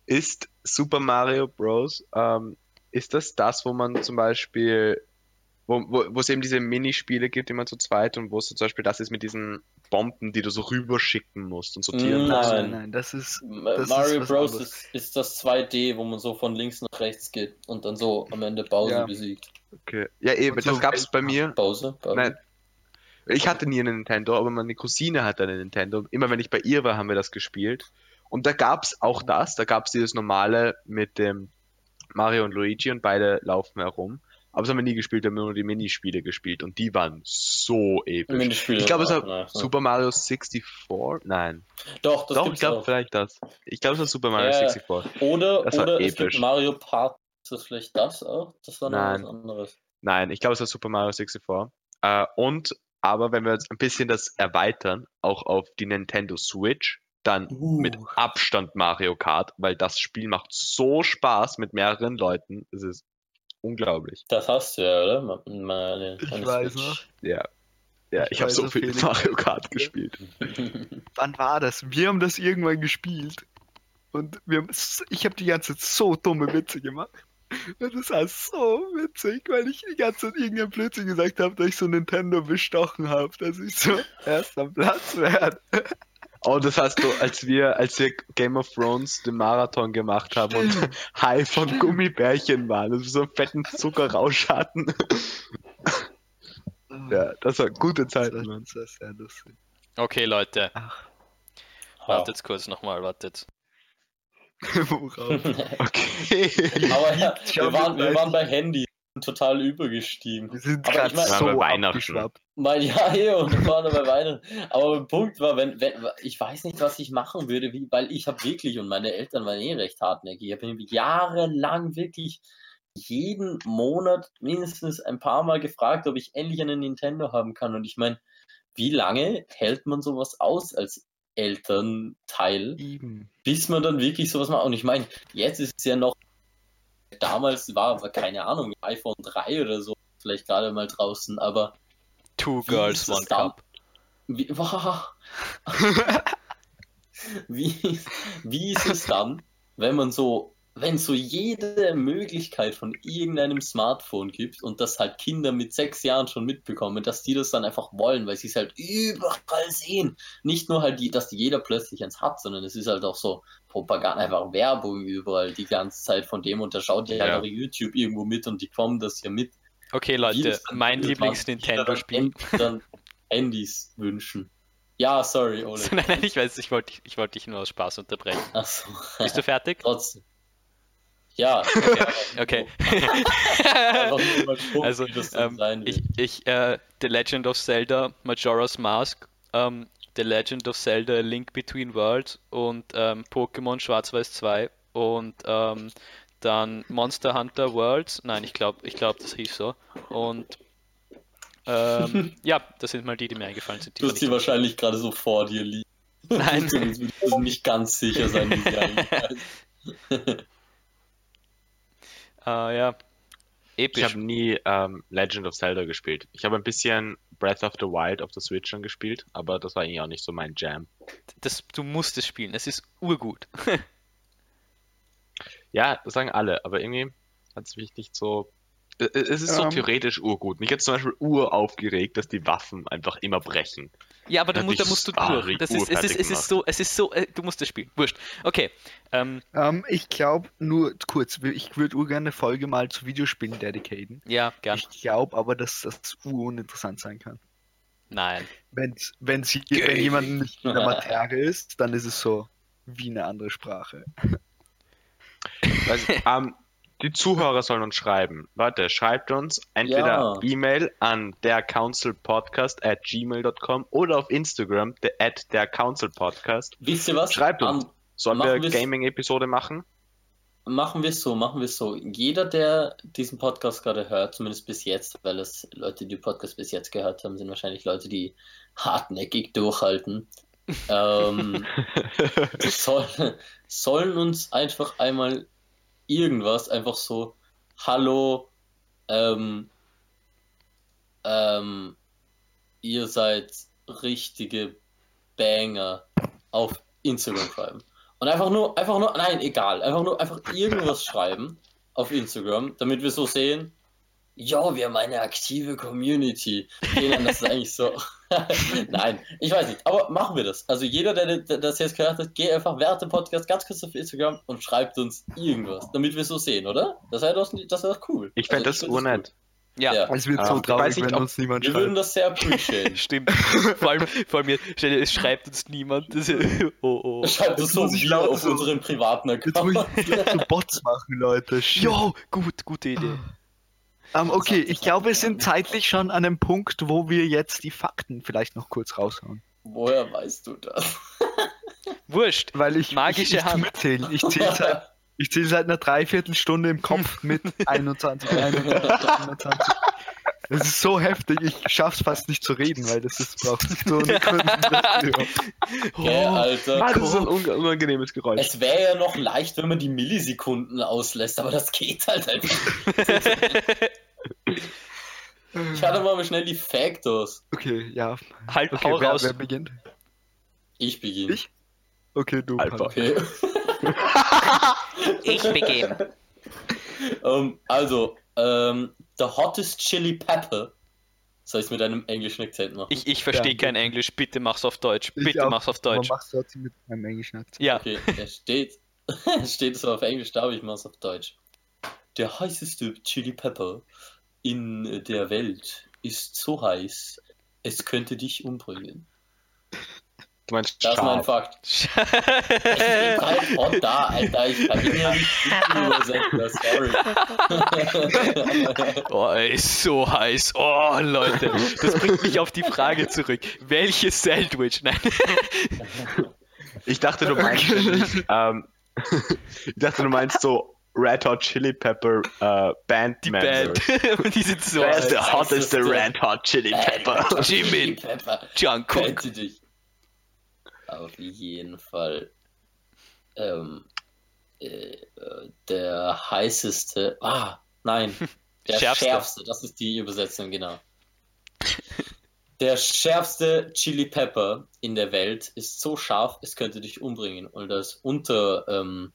ist Super Mario Bros. Ähm, ist das das, wo man zum Beispiel, wo, wo, wo es eben diese Minispiele gibt, die man zu zweit und wo es zum Beispiel das ist mit diesen Bomben, die du so rüberschicken musst und sortieren Nein. musst? nein, nein, das ist. Das Mario ist Bros. Ist, ist das 2D, wo man so von links nach rechts geht und dann so am Ende Bowser Ja. besiegt. Okay. Ja, eben, so das gab es bei mir. Bowser? Bowser? Nein. Ich hatte nie einen Nintendo, aber meine Cousine hatte einen Nintendo. Immer wenn ich bei ihr war, haben wir das gespielt. Und da gab es auch das, da gab es dieses normale mit dem Mario und Luigi und beide laufen herum. Aber das haben wir nie gespielt, wir haben nur die Minispiele gespielt und die waren so episch. Minispiele Ich glaube, es war ne? Super Mario 64? Nein. Doch, das Doch, ich glaube vielleicht das. Ich glaube, es war Super Mario Ja, ja. 64. Oder, Das oder es gibt Mario Party. Ist das vielleicht das auch? Das war noch Nein. was anderes. Nein, ich glaube, es war Super Mario 64. Äh, und, aber wenn wir jetzt ein bisschen das erweitern, auch auf die Nintendo Switch, dann mit Uh. Abstand Mario Kart, weil das Spiel macht so Spaß mit mehreren Leuten. Es ist unglaublich. Das hast du ja, oder? Ma- Meine, Ich weiß Switch. noch. Ja. Ja, Ich ich habe so viel jeden Mario. Kart gespielt. Wann war das? Wir haben das irgendwann gespielt. Und wir haben, ich habe die ganze Zeit so dumme Witze gemacht. Und das war so witzig, weil ich die ganze Zeit irgendein Blödsinn gesagt habe, dass ich so Nintendo bestochen habe, dass ich so erst am Platz werde. Oh, das hast du, als wir, als wir Game of Thrones den Marathon gemacht haben und high von Gummibärchen waren, wir so einen fetten Zuckerrausch hatten. Ja, das war gute das Zeit, war, Mann. das war sehr lustig. Okay, Leute. Ach, Wartet kurz nochmal, wartet. worauf? Okay. Aber wir waren, wir waren bei Handy total übergestiegen. Wir sind Aber gerade ich mein- so Weihnachten? abgeschwappt. Mein, ja, eh, und wir waren bei Weihnachten. Aber der Punkt war, wenn, wenn, ich weiß nicht, was ich machen würde, wie, weil ich habe wirklich, und meine Eltern waren eh recht hartnäckig, ich habe jahrelang wirklich jeden Monat mindestens ein paar Mal gefragt, ob ich endlich einen Nintendo haben kann. Und ich meine, wie lange hält man sowas aus als Elternteil, Eben. bis man dann wirklich sowas macht? Und ich meine, jetzt ist es ja noch, damals war, war keine Ahnung, iPhone 3 oder so, vielleicht gerade mal draußen, aber Two Girls, One? Cup. Wie, wow. wie, wie ist es dann, wenn man so wenn es so jede Möglichkeit von irgendeinem Smartphone gibt und das halt Kinder mit sechs Jahren schon mitbekommen, dass die das dann einfach wollen, weil sie es halt überall sehen. Nicht nur halt, die, dass jeder plötzlich eins hat, sondern es ist halt auch so Propaganda, einfach Werbung überall die ganze Zeit von dem und da schaut ja, halt auch YouTube irgendwo mit und die kommen das ja mit. Okay, Leute, mein Lieblings-Nintendo-Spiel. dann Dann Handys wünschen. Ja, sorry, Ole. nein, nein, ich weiß, ich wollte ich wollte dich nur aus Spaß unterbrechen. Achso. Bist du fertig? Trotzdem. Ja, Okay. gucken, also, ähm, ich, ich äh, The Legend of Zelda Majora's Mask, ähm, The Legend of Zelda Link Between Worlds und ähm, Pokémon Schwarz-Weiß 2 und ähm, dann Monster Hunter Worlds. Nein, ich glaube, ich glaube, das hieß so. Und ähm, ja, das sind mal die, die mir eingefallen sind. Die Du hast ich die wahrscheinlich gerade so vor dir liegen. Nein. Du willst nicht ganz sicher sein, wie sie eingefallen sind. Äh, ja, Ich episch. habe nie ähm, Legend of Zelda gespielt. Ich habe ein bisschen Breath of the Wild auf der Switch schon gespielt, aber das war eigentlich auch nicht so mein Jam. Das, du musst es spielen. Es ist urgut. Ja, das sagen alle, aber irgendwie hat es mich nicht so. Äh, Es ist so Ähm. theoretisch urgut. Mich jetzt zum Beispiel uraufgeregt, dass die Waffen einfach immer brechen. Ja, aber da, musst, da dich musst du ah, durch. Das ist, es, ist, es ist so, es ist so, äh, du musst es spielen. Wurscht. Okay. Ähm, Ähm, ich glaube, nur kurz, ich würde urgerne eine Folge mal zu Videospielen dedicaten. ja, gern. Ich glaube aber, dass das uninteressant sein kann. Nein. Wenn's, wenn, sie, wenn jemand nicht in der Materie ist, dann ist es so wie eine andere Sprache. Weiß ich, ähm, die Zuhörer sollen uns schreiben. Warte, schreibt uns entweder Ja. E-Mail an dercouncilpodcast at gmail.com oder auf Instagram der, at dercouncilpodcast. Wisst ihr was? Schreibt uns. Am- Sollen wir Gaming-Episode machen? Machen wir es so, machen wir es so. Jeder, der diesen Podcast gerade hört, zumindest bis jetzt, weil es Leute, die Podcast bis jetzt gehört haben, sind wahrscheinlich Leute, die hartnäckig durchhalten, ähm, soll, sollen uns einfach einmal irgendwas, einfach so, hallo, ähm, ähm, ihr seid richtige Banger auf Instagram schreiben. Und einfach nur, einfach nur, nein, egal, einfach nur, einfach irgendwas schreiben auf Instagram, damit wir so sehen, ja, wir haben eine aktive Community. Denen das ist eigentlich so. Nein, ich weiß nicht, aber machen wir das. Also jeder, der, der das jetzt gehört hat, geh einfach während dem Podcast ganz kurz auf Instagram und schreibt uns irgendwas, damit wir so sehen, oder? Das wäre doch, das wär doch cool. Ich fände Also, das urnett. Ja, Ja. Es wird Ähm, so ich traurig, nicht, wenn uns niemand Wir würden schreibt. das sehr appreciaten. stimmt. vor, allem, vor allem, stell dir, es schreibt uns niemand. Das, oh, oh. Schreibt es so muss ich wir laut auf so- unseren privaten Jetzt muss Account. ich so Bots machen, Leute. Shit. Jo, gut, gute Idee. Ähm, okay, ich glaube, wir sind zeitlich schon an einem Punkt, wo wir jetzt die Fakten vielleicht noch kurz raushauen. Woher weißt du das? Wurscht. Weil ich, Magische ich, ich Hand. mitzähle. Ich zähle seit, ich zähl seit einer Dreiviertelstunde im Kopf mit 21, 21, 21. Das ist so heftig, ich schaff's fast nicht zu reden, weil das ist, braucht so eine Konzentration. Gell, Alter. Ah, das ist ein un unangenehmes Geräusch. Es wäre ja noch leicht, wenn man die Millisekunden auslässt, aber das geht halt einfach. Ich hatte mal schnell die Factos. Okay, ja. Halt, Okay, hau wer, raus. wer beginnt? Ich beginne. Ich? Okay, du. Alpha. Paul. Okay. Ich beginne. Ähm, also, ähm, the hottest chili pepper. Soll ich es mit einem englischen Akzent machen? Ich, ich verstehe Ja. kein Englisch. Bitte mach's auf Deutsch. Ich Bitte auch, mach's auf Aber Deutsch. mach's trotzdem mit meinem englischen Akzent. Ja. Okay, es steht, es steht so auf Englisch da, aber ich mache es auf Deutsch. Der heißeste Chili Pepper in der Welt ist so heiß, es könnte dich umbringen. Du meinst Das ist mein. Fakt. Es steht halt hot da, Alter. Ich kann ihn ja nicht übersetzen, sorry. Oh, er ist so heiß. Oh, Leute. Das bringt mich auf die Frage zurück. Welches Sandwich? Nein. Ich dachte, du meinst ähm, ich dachte, du meinst so Red Hot Chili Pepper äh, Band Die Members. Band. Die sind so Wer ist heiß. der hotteste heißeste Red Hot Chili Pepper? Jimin. Pepper. Jungkook. Auf jeden Fall. Ähm, äh, äh, der heißeste. Ah, nein. Der Schärfste. schärfste. Das ist die Übersetzung, genau. Der schärfste Chili Pepper in der Welt ist so scharf, es könnte dich umbringen. Und das Unter ähm,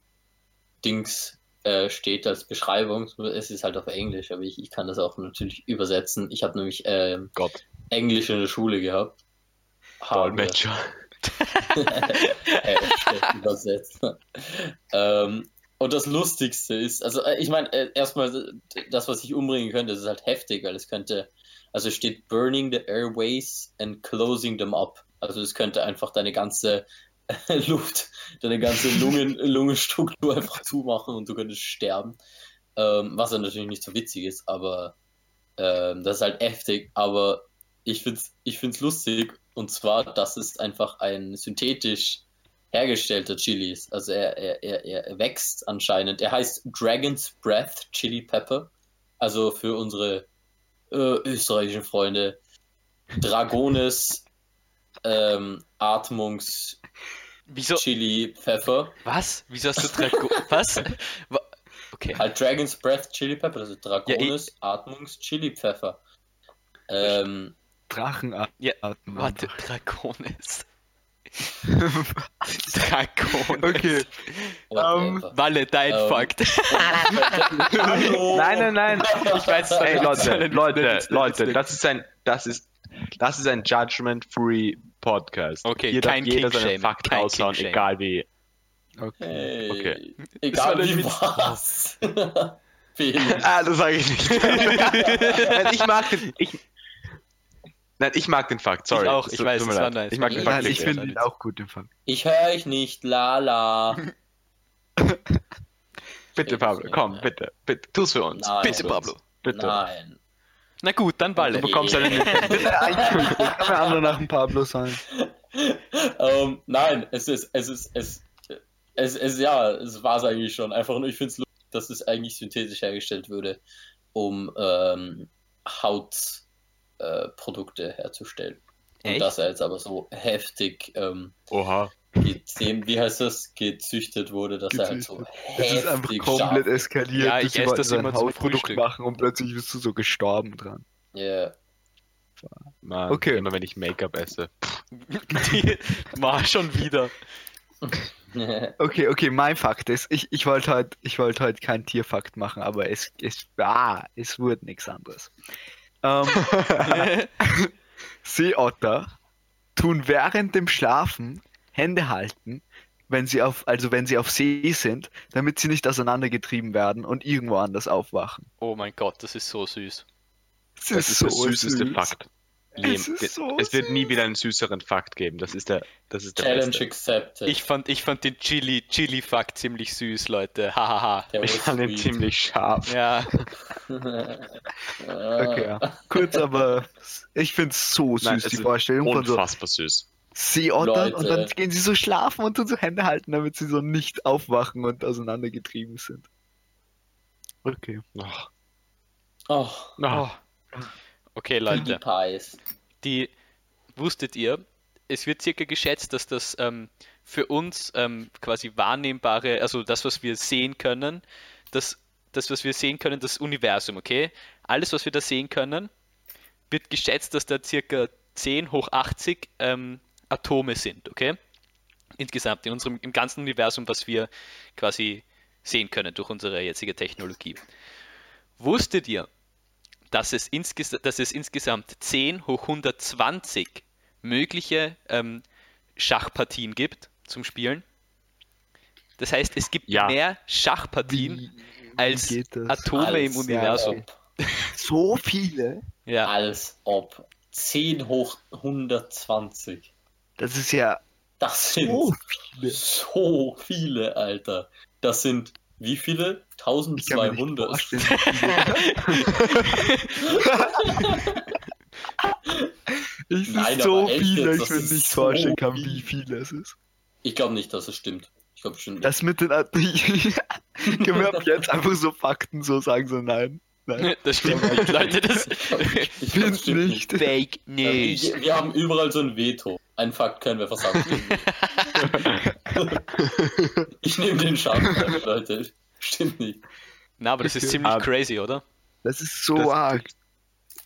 Dings äh, steht als Beschreibung. Es ist halt auf Englisch, aber ich, ich kann das auch natürlich übersetzen. Ich habe nämlich Gott. Englisch in der Schule gehabt. Dolmetscher. Übersetzt. ähm, und das Lustigste ist, also äh, ich meine, äh, erstmal äh, das, was ich umbringen könnte, das ist halt heftig, weil es könnte, also es steht burning the airways and closing them up. Also es könnte einfach deine ganze Luft, deine ganze Lungen, Lungenstruktur einfach zumachen und du könntest sterben. Ähm, was ja natürlich nicht so witzig ist, aber ähm, das ist halt heftig. Aber ich finde es ich find's lustig und zwar, dass es einfach ein synthetisch hergestellter Chili ist. Also er, er, er, er wächst anscheinend. Er heißt Dragon's Breath Chili Pepper. Also für unsere äh, österreichischen Freunde Dragones ähm, Atmungs Wieso? Chili Pfeffer. Was? Wieso hast du Drago... Was? Wa- Okay. Halt Dragon's Breath Chili Pepper, also Dragones Atmungs Chili Pfeffer. Ähm, Drachenarten. Ja, Warte, Dragones. Dragones. Okay. whatever. Walle, dein Ähm, Fakt. Nein, nein, nein. Ich weiß es Ey, nicht. Leute, Leute, Leute, das ist ein, das ist, das ist ein judgment-free Podcast. Okay, darf kein jeder seine King-Shaming, Fakten kein raushauen, egal wie. Okay. Hey, Okay. Egal wie was. Ah, das sage ich nicht. Ich mag den, ich, nein, ich mag den Fakt, sorry. Ich auch, Es ich tut- weiß, mir es war nice. Ich mag den Fakt Nein, ich finde ihn auch gut im Fall. Ich höre euch nicht, lala. Bitte, Pablo, komm, bitte, bitte, tu's für uns. Nein. Bitte, Pablo. Bitte. Nein. Na gut, dann Du Walle. bekommst einen Bitte eigentlich kann der andere nach dem Pablo sein. ähm, nein, es ist, es ist, es, es, es ja, es war es eigentlich schon. Einfach nur, ich finde es lustig, dass es eigentlich synthetisch hergestellt würde, um ähm, Hautprodukte äh, Produkte herzustellen. Und Echt? dass er jetzt aber so heftig ähm, Oha. gezähmt, wie heißt das, gezüchtet wurde, dass er halt so Es ist einfach heftig komplett scharf eskaliert. Ja, dass ich esse das so ein immer zum Hautprodukt Frühstück. machen und plötzlich bist du so gestorben dran. Ja. Mann, Okay. Immer wenn ich Make-up esse. War schon wieder. Okay, okay, mein Fakt ist, ich, ich wollte heute ich wollte heute keinen Tierfakt machen, aber es, es, ah, es wurde nichts anderes. Ähm, Seeotter tun während dem Schlafen Hände halten, wenn sie auf, also wenn sie auf See sind, damit sie nicht auseinandergetrieben werden und irgendwo anders aufwachen. Oh mein Gott, das ist so süß. Das, Das ist der süßeste süß. Fakt. Es ist so es wird nie süß. wieder einen süßeren Fakt geben. Das ist der, das ist der Challenge beste. accepted. Ich fand, ich fand den Chili, Chili-Fakt ziemlich süß, Leute. Hahaha. Der Ich was fand ihn sweet. ziemlich scharf. Ja, Okay, ja. Kurz, aber ich finde es so süß, Nein, es die ist Vorstellung von so Unfassbar süß. Seeottern und dann gehen sie so schlafen und tun so Hände halten, damit sie so nicht aufwachen und auseinandergetrieben sind. Okay. Ach, Oh, ach. okay, Leute. Die wusstet ihr, es wird circa geschätzt, dass das ähm, für uns ähm, quasi wahrnehmbare, also das, was wir sehen können, das, das, was wir sehen können, das Universum, okay? Alles, was wir da sehen können, wird geschätzt, dass da circa 10 hoch 80 ähm, Atome sind, okay? Insgesamt in unserem im ganzen Universum, was wir quasi sehen können durch unsere jetzige Technologie. Wusstet ihr, dass es, insges dass es insgesamt 10 hoch 120 mögliche ähm, Schachpartien gibt zum Spielen? Das heißt, es gibt Ja. mehr Schachpartien als geht das? Atome im Als Universum. ob. So viele? Ja, Als ob. 10 hoch 120. Das ist ja Das sind so so viele. viele, Alter. Das sind wie viele? Ich kann mir nicht 1200. vorstellen, wie viele. Es Nein, ist so echt viele, jetzt, ich mir nicht so vorstellen kann, viel. wie viele es ist. Ich glaube nicht, dass es stimmt. Ich glaube bestimmt nicht. Das mit den Können wir ab jetzt einfach so Fakten so sagen, so nein. Nein. das stimmt nicht, Leute. Das Ich finde stimmt nicht. Fake Wir, News. wir haben überall so ein Veto. Ein Fakt können wir versagen. ich nehme den Schaden, Leute. Stimmt nicht. Na, aber das ist ziemlich Ah. crazy, oder? Das ist so Das- arg.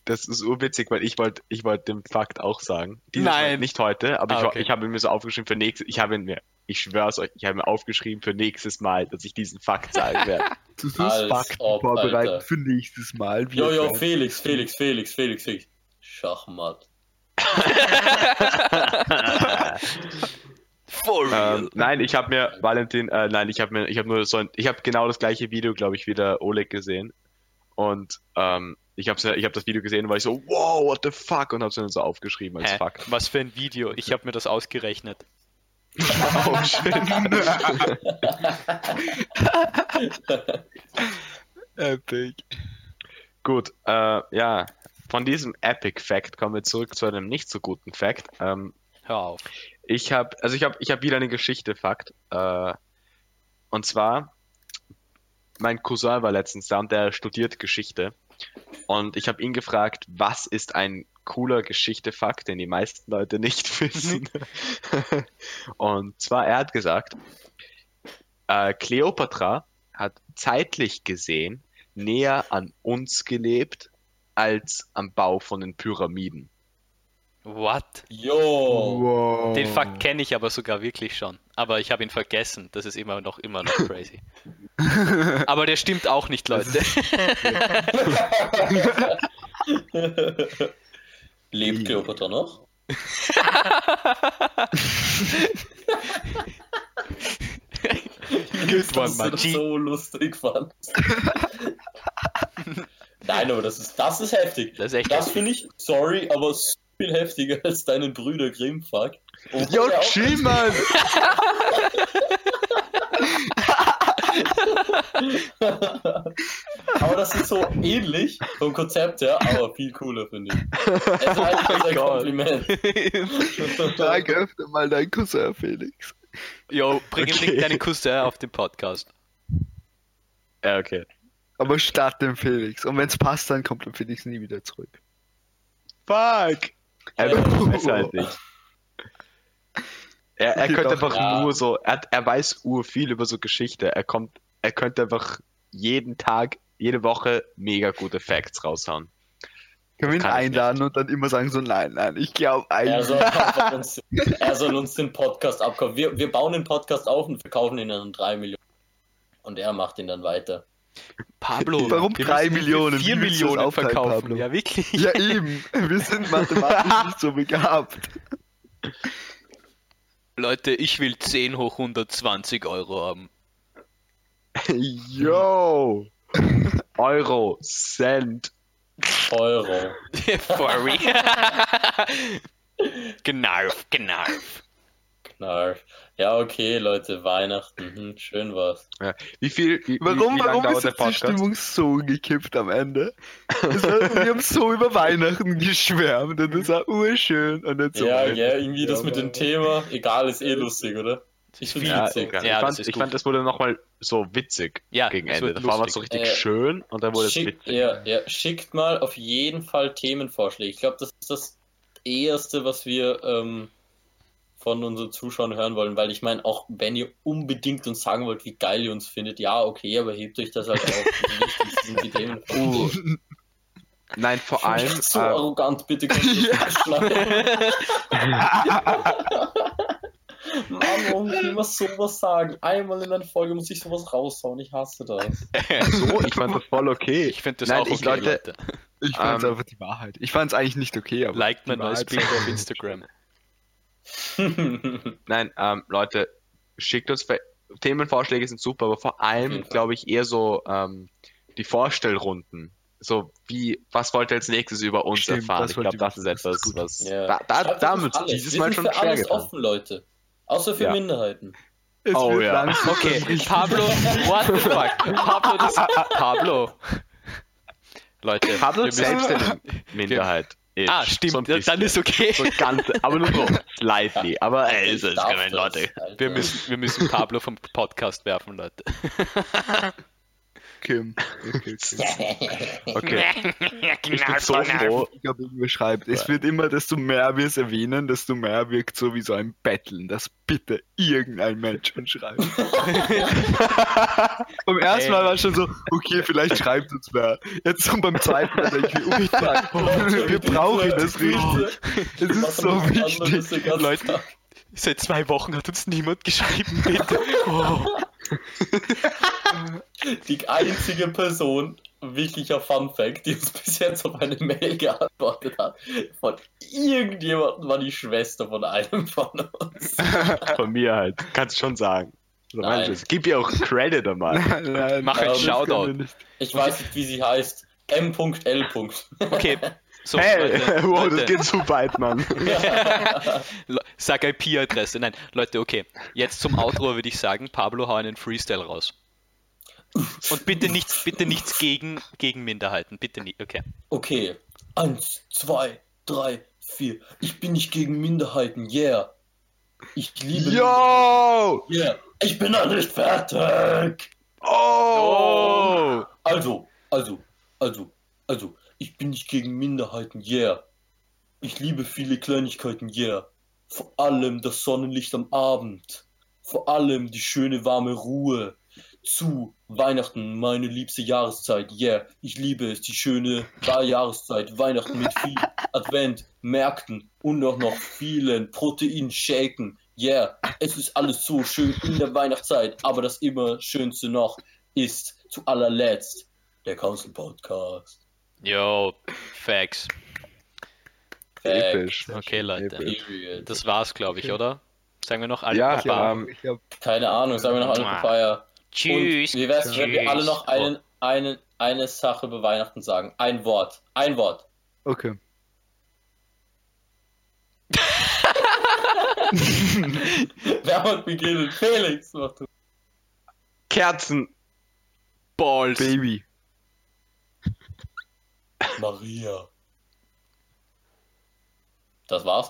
Das ist urwitzig, weil ich wollte ich wollt den Fakt auch sagen. Dieses Nein. Mal nicht heute, aber Ah, ich, okay. ich habe mir so aufgeschrieben für nächstes, ich habe mir, ich schwör's euch, ich habe mir aufgeschrieben für nächstes Mal, dass ich diesen Fakt sagen werde. Du sollst Fakten ob, vorbereiten Alter. für nächstes Mal. wie Jo, Felix, Felix, Felix, Felix, Felix. Schachmatt. For ähm, nein, ich habe mir, Valentin, äh, nein, ich habe mir, ich habe nur so ein, ich habe genau das gleiche Video, glaube ich, wie der Oleg gesehen. Und ähm, ich habe ich hab das Video gesehen und war ich so, wow, what the fuck? Und habe es dann so aufgeschrieben als Hä? Fakt. Was für ein Video? Ich habe mir das ausgerechnet. Oh, shit. Epic. Gut, äh, ja, von diesem Epic Fact kommen wir zurück zu einem nicht so guten Fact. Ähm, Hör auf. ich habe, also ich habe, ich habe wieder eine Geschichte-Fakt. Äh, und zwar, mein Cousin war letztens da und der studiert Geschichte. Und ich habe ihn gefragt, was ist ein cooler Geschichte-Fakt, den die meisten Leute nicht wissen. und zwar, er hat gesagt, äh, Kleopatra hat zeitlich gesehen näher an uns gelebt als am Bau von den Pyramiden. What? Jo. Wow. Den Fakt kenne ich aber sogar wirklich schon. Aber ich habe ihn vergessen. Das ist immer noch, immer noch crazy. aber der stimmt auch nicht, Leute. Lebt Kleopatra noch? Good one, Magie. so lustig fandst. Nein, aber das ist, das ist heftig. Das Das finde ich, sorry, aber so viel heftiger als deinen Brüder Grimm-Fuck. Er auch- chill, Mann! aber das ist so ähnlich vom Konzept her, aber viel cooler, finde ich. Es ist eigentlich ein Gott. Kompliment. Danke, öffne mal dein Cousin, Felix. Jo, bring Okay. deinen Cousin auf den Podcast. Ja, okay. Aber statt dem Felix. Und wenn es passt, dann kommt der Felix nie wieder zurück. Fuck! Er Ja. weiß halt nicht. Er, er könnte doch. einfach Ja. nur so, er, er weiß ur viel über so Geschichte. Er kommt, er könnte einfach jeden Tag, jede Woche mega gute Facts raushauen. Können wir ihn Kann einladen und dann immer sagen so, nein, nein, ich glaube Er eigentlich. soll, einfach uns, er soll uns den Podcast abkaufen. Wir, wir bauen den Podcast auf und verkaufen ihn an 3 Millionen. Und er macht ihn dann weiter. Pablo, Warum wir drei müssen ihn für Millionen? Vier Wie willst du das Millionen aufteilen, verkaufen. Pablo? Ja, wirklich. Ja, eben. Wir sind mathematisch nicht so begabt. Leute, ich will 10 hoch 120 Euro haben. Yo! Euro, Cent. Euro. Furry. Gnarf, gnarf. Knarf. Ja, okay, Leute, Weihnachten. Hm, schön war's. Wie viel, wie, Warum, wie, warum ist jetzt die? Stimmung so gekippt am Ende? Es war, wir haben so über Weihnachten geschwärmt und das war urschön. Und jetzt so ja, ja, irgendwie das Ja, mit dem Thema. Egal, ist eh lustig, oder? Ich Ja, witzig. Ja, ich, fand, ich fand, das wurde nochmal so witzig Ja, gegen Ende. Davor war es so richtig Äh, schön und dann wurde es Schickt, witzig. ja, ja, schickt mal auf jeden Fall Themenvorschläge. Ich glaube, das ist das Erste, was wir ähm, von unseren Zuschauern hören wollen, weil ich meine, auch wenn ihr unbedingt uns sagen wollt, wie geil ihr uns findet, ja, okay, aber hebt euch das halt auf. Wichtig sind die Themen. Uh, Nein, vor allem. so äh, arrogant, bitte das schneiden. Mann, warum muss ich immer sowas sagen? Einmal in einer Folge muss ich sowas raushauen. Ich hasse das. so, ich fand das voll okay. Ich finde das Nein, auch okay, ich, Leute, Leute. Ich fand es Ähm, einfach die Wahrheit. Ich fand es eigentlich nicht okay, aber. Liked mein neues Bild auf Instagram. Nein, ähm, Leute, schickt uns Themenvorschläge sind super, aber vor allem glaube ich eher so ähm, die Vorstellrunden. So wie, was wollt ihr als nächstes über uns Stimmt, erfahren? das Ich glaube, das ist etwas, gut. was Ja. da, da, Schreibt da uns wird alles. dieses Wir Mal sind schon für schwer alles getan. offen, Leute. Außer für Ja. Minderheiten. Es Oh, ja. langsam Okay, Pablo, what the fuck? Pablo, das, Pablo. Leute, Pablo wir müssen- selbst eine Minderheit. Ist. Ah, So stimmt, dann bisschen. ist okay. So ganz, aber nur so slightly. Aber ey, ist es Leute. Alter. Wir müssen, wir müssen Pablo vom Podcast werfen, Leute. Okay. okay, okay. Okay. Ich bin so froh. Ich irgendwer schreibt, es wird immer, desto mehr wir es erwähnen, desto mehr wirkt so wie so ein Betteln, dass bitte irgendein Mensch schon schreibt. beim ersten Mal war es schon so, okay, vielleicht schreibt uns wer. Jetzt so beim zweiten Mal denke ich, oh fuck, wir brauchen das richtig. Es ist so wichtig. Leute, seit zwei Wochen hat uns niemand geschrieben, bitte. Oh. Die einzige Person, wirklicher Fun Fact, die uns bis jetzt auf eine Mail geantwortet hat, von irgendjemandem war die Schwester von einem von uns. Von mir halt. Kannst schon sagen. So Nein. manches. Gib ihr auch Credit einmal. Nein, Mach ein das Shoutout. Ich weiß nicht, wie sie heißt. M.L. Okay. So, Hey, Leute, wow, Leute, das geht zu weit, Mann. Sag IP-Adresse. Nein, Leute, okay. Jetzt zum Outro würde ich sagen, Pablo, hau einen Freestyle raus. Und bitte nichts, bitte nichts gegen, gegen Minderheiten. Bitte nicht. Okay. Okay. Eins, zwei, drei, vier. Ich bin nicht gegen Minderheiten, yeah. Ich liebe Yo! Yeah. Ich bin noch nicht fertig. Oh! Also, also, also, also, ich bin nicht gegen Minderheiten, yeah. Ich liebe viele Kleinigkeiten, yeah. Vor allem das Sonnenlicht am Abend. Vor allem die schöne warme Ruhe. Zu Weihnachten, meine liebste Jahreszeit, yeah. Ich liebe es, die schöne Jahreszeit, Weihnachten mit viel Advent, Märkten und auch noch vielen Proteinshaken, yeah. Es ist alles so schön in der Weihnachtszeit, aber das immer Schönste noch ist zu allerletzt der Council Podcast. Yo, Facts. Episch. Okay, Leute. Episch. Das war's, glaube ich, oder? Sagen wir noch alle Ja, Papa. Ich hab, Keine Ahnung, sagen wir noch alle. Papaya. Tschüss. Und wie wär's, wenn wir alle noch einen, einen, eine Sache über Weihnachten sagen? Ein Wort. Ein Wort. okay. Wer wird beginnen? Felix, mach du. Kerzen. Balls. Baby. Maria. Das war's.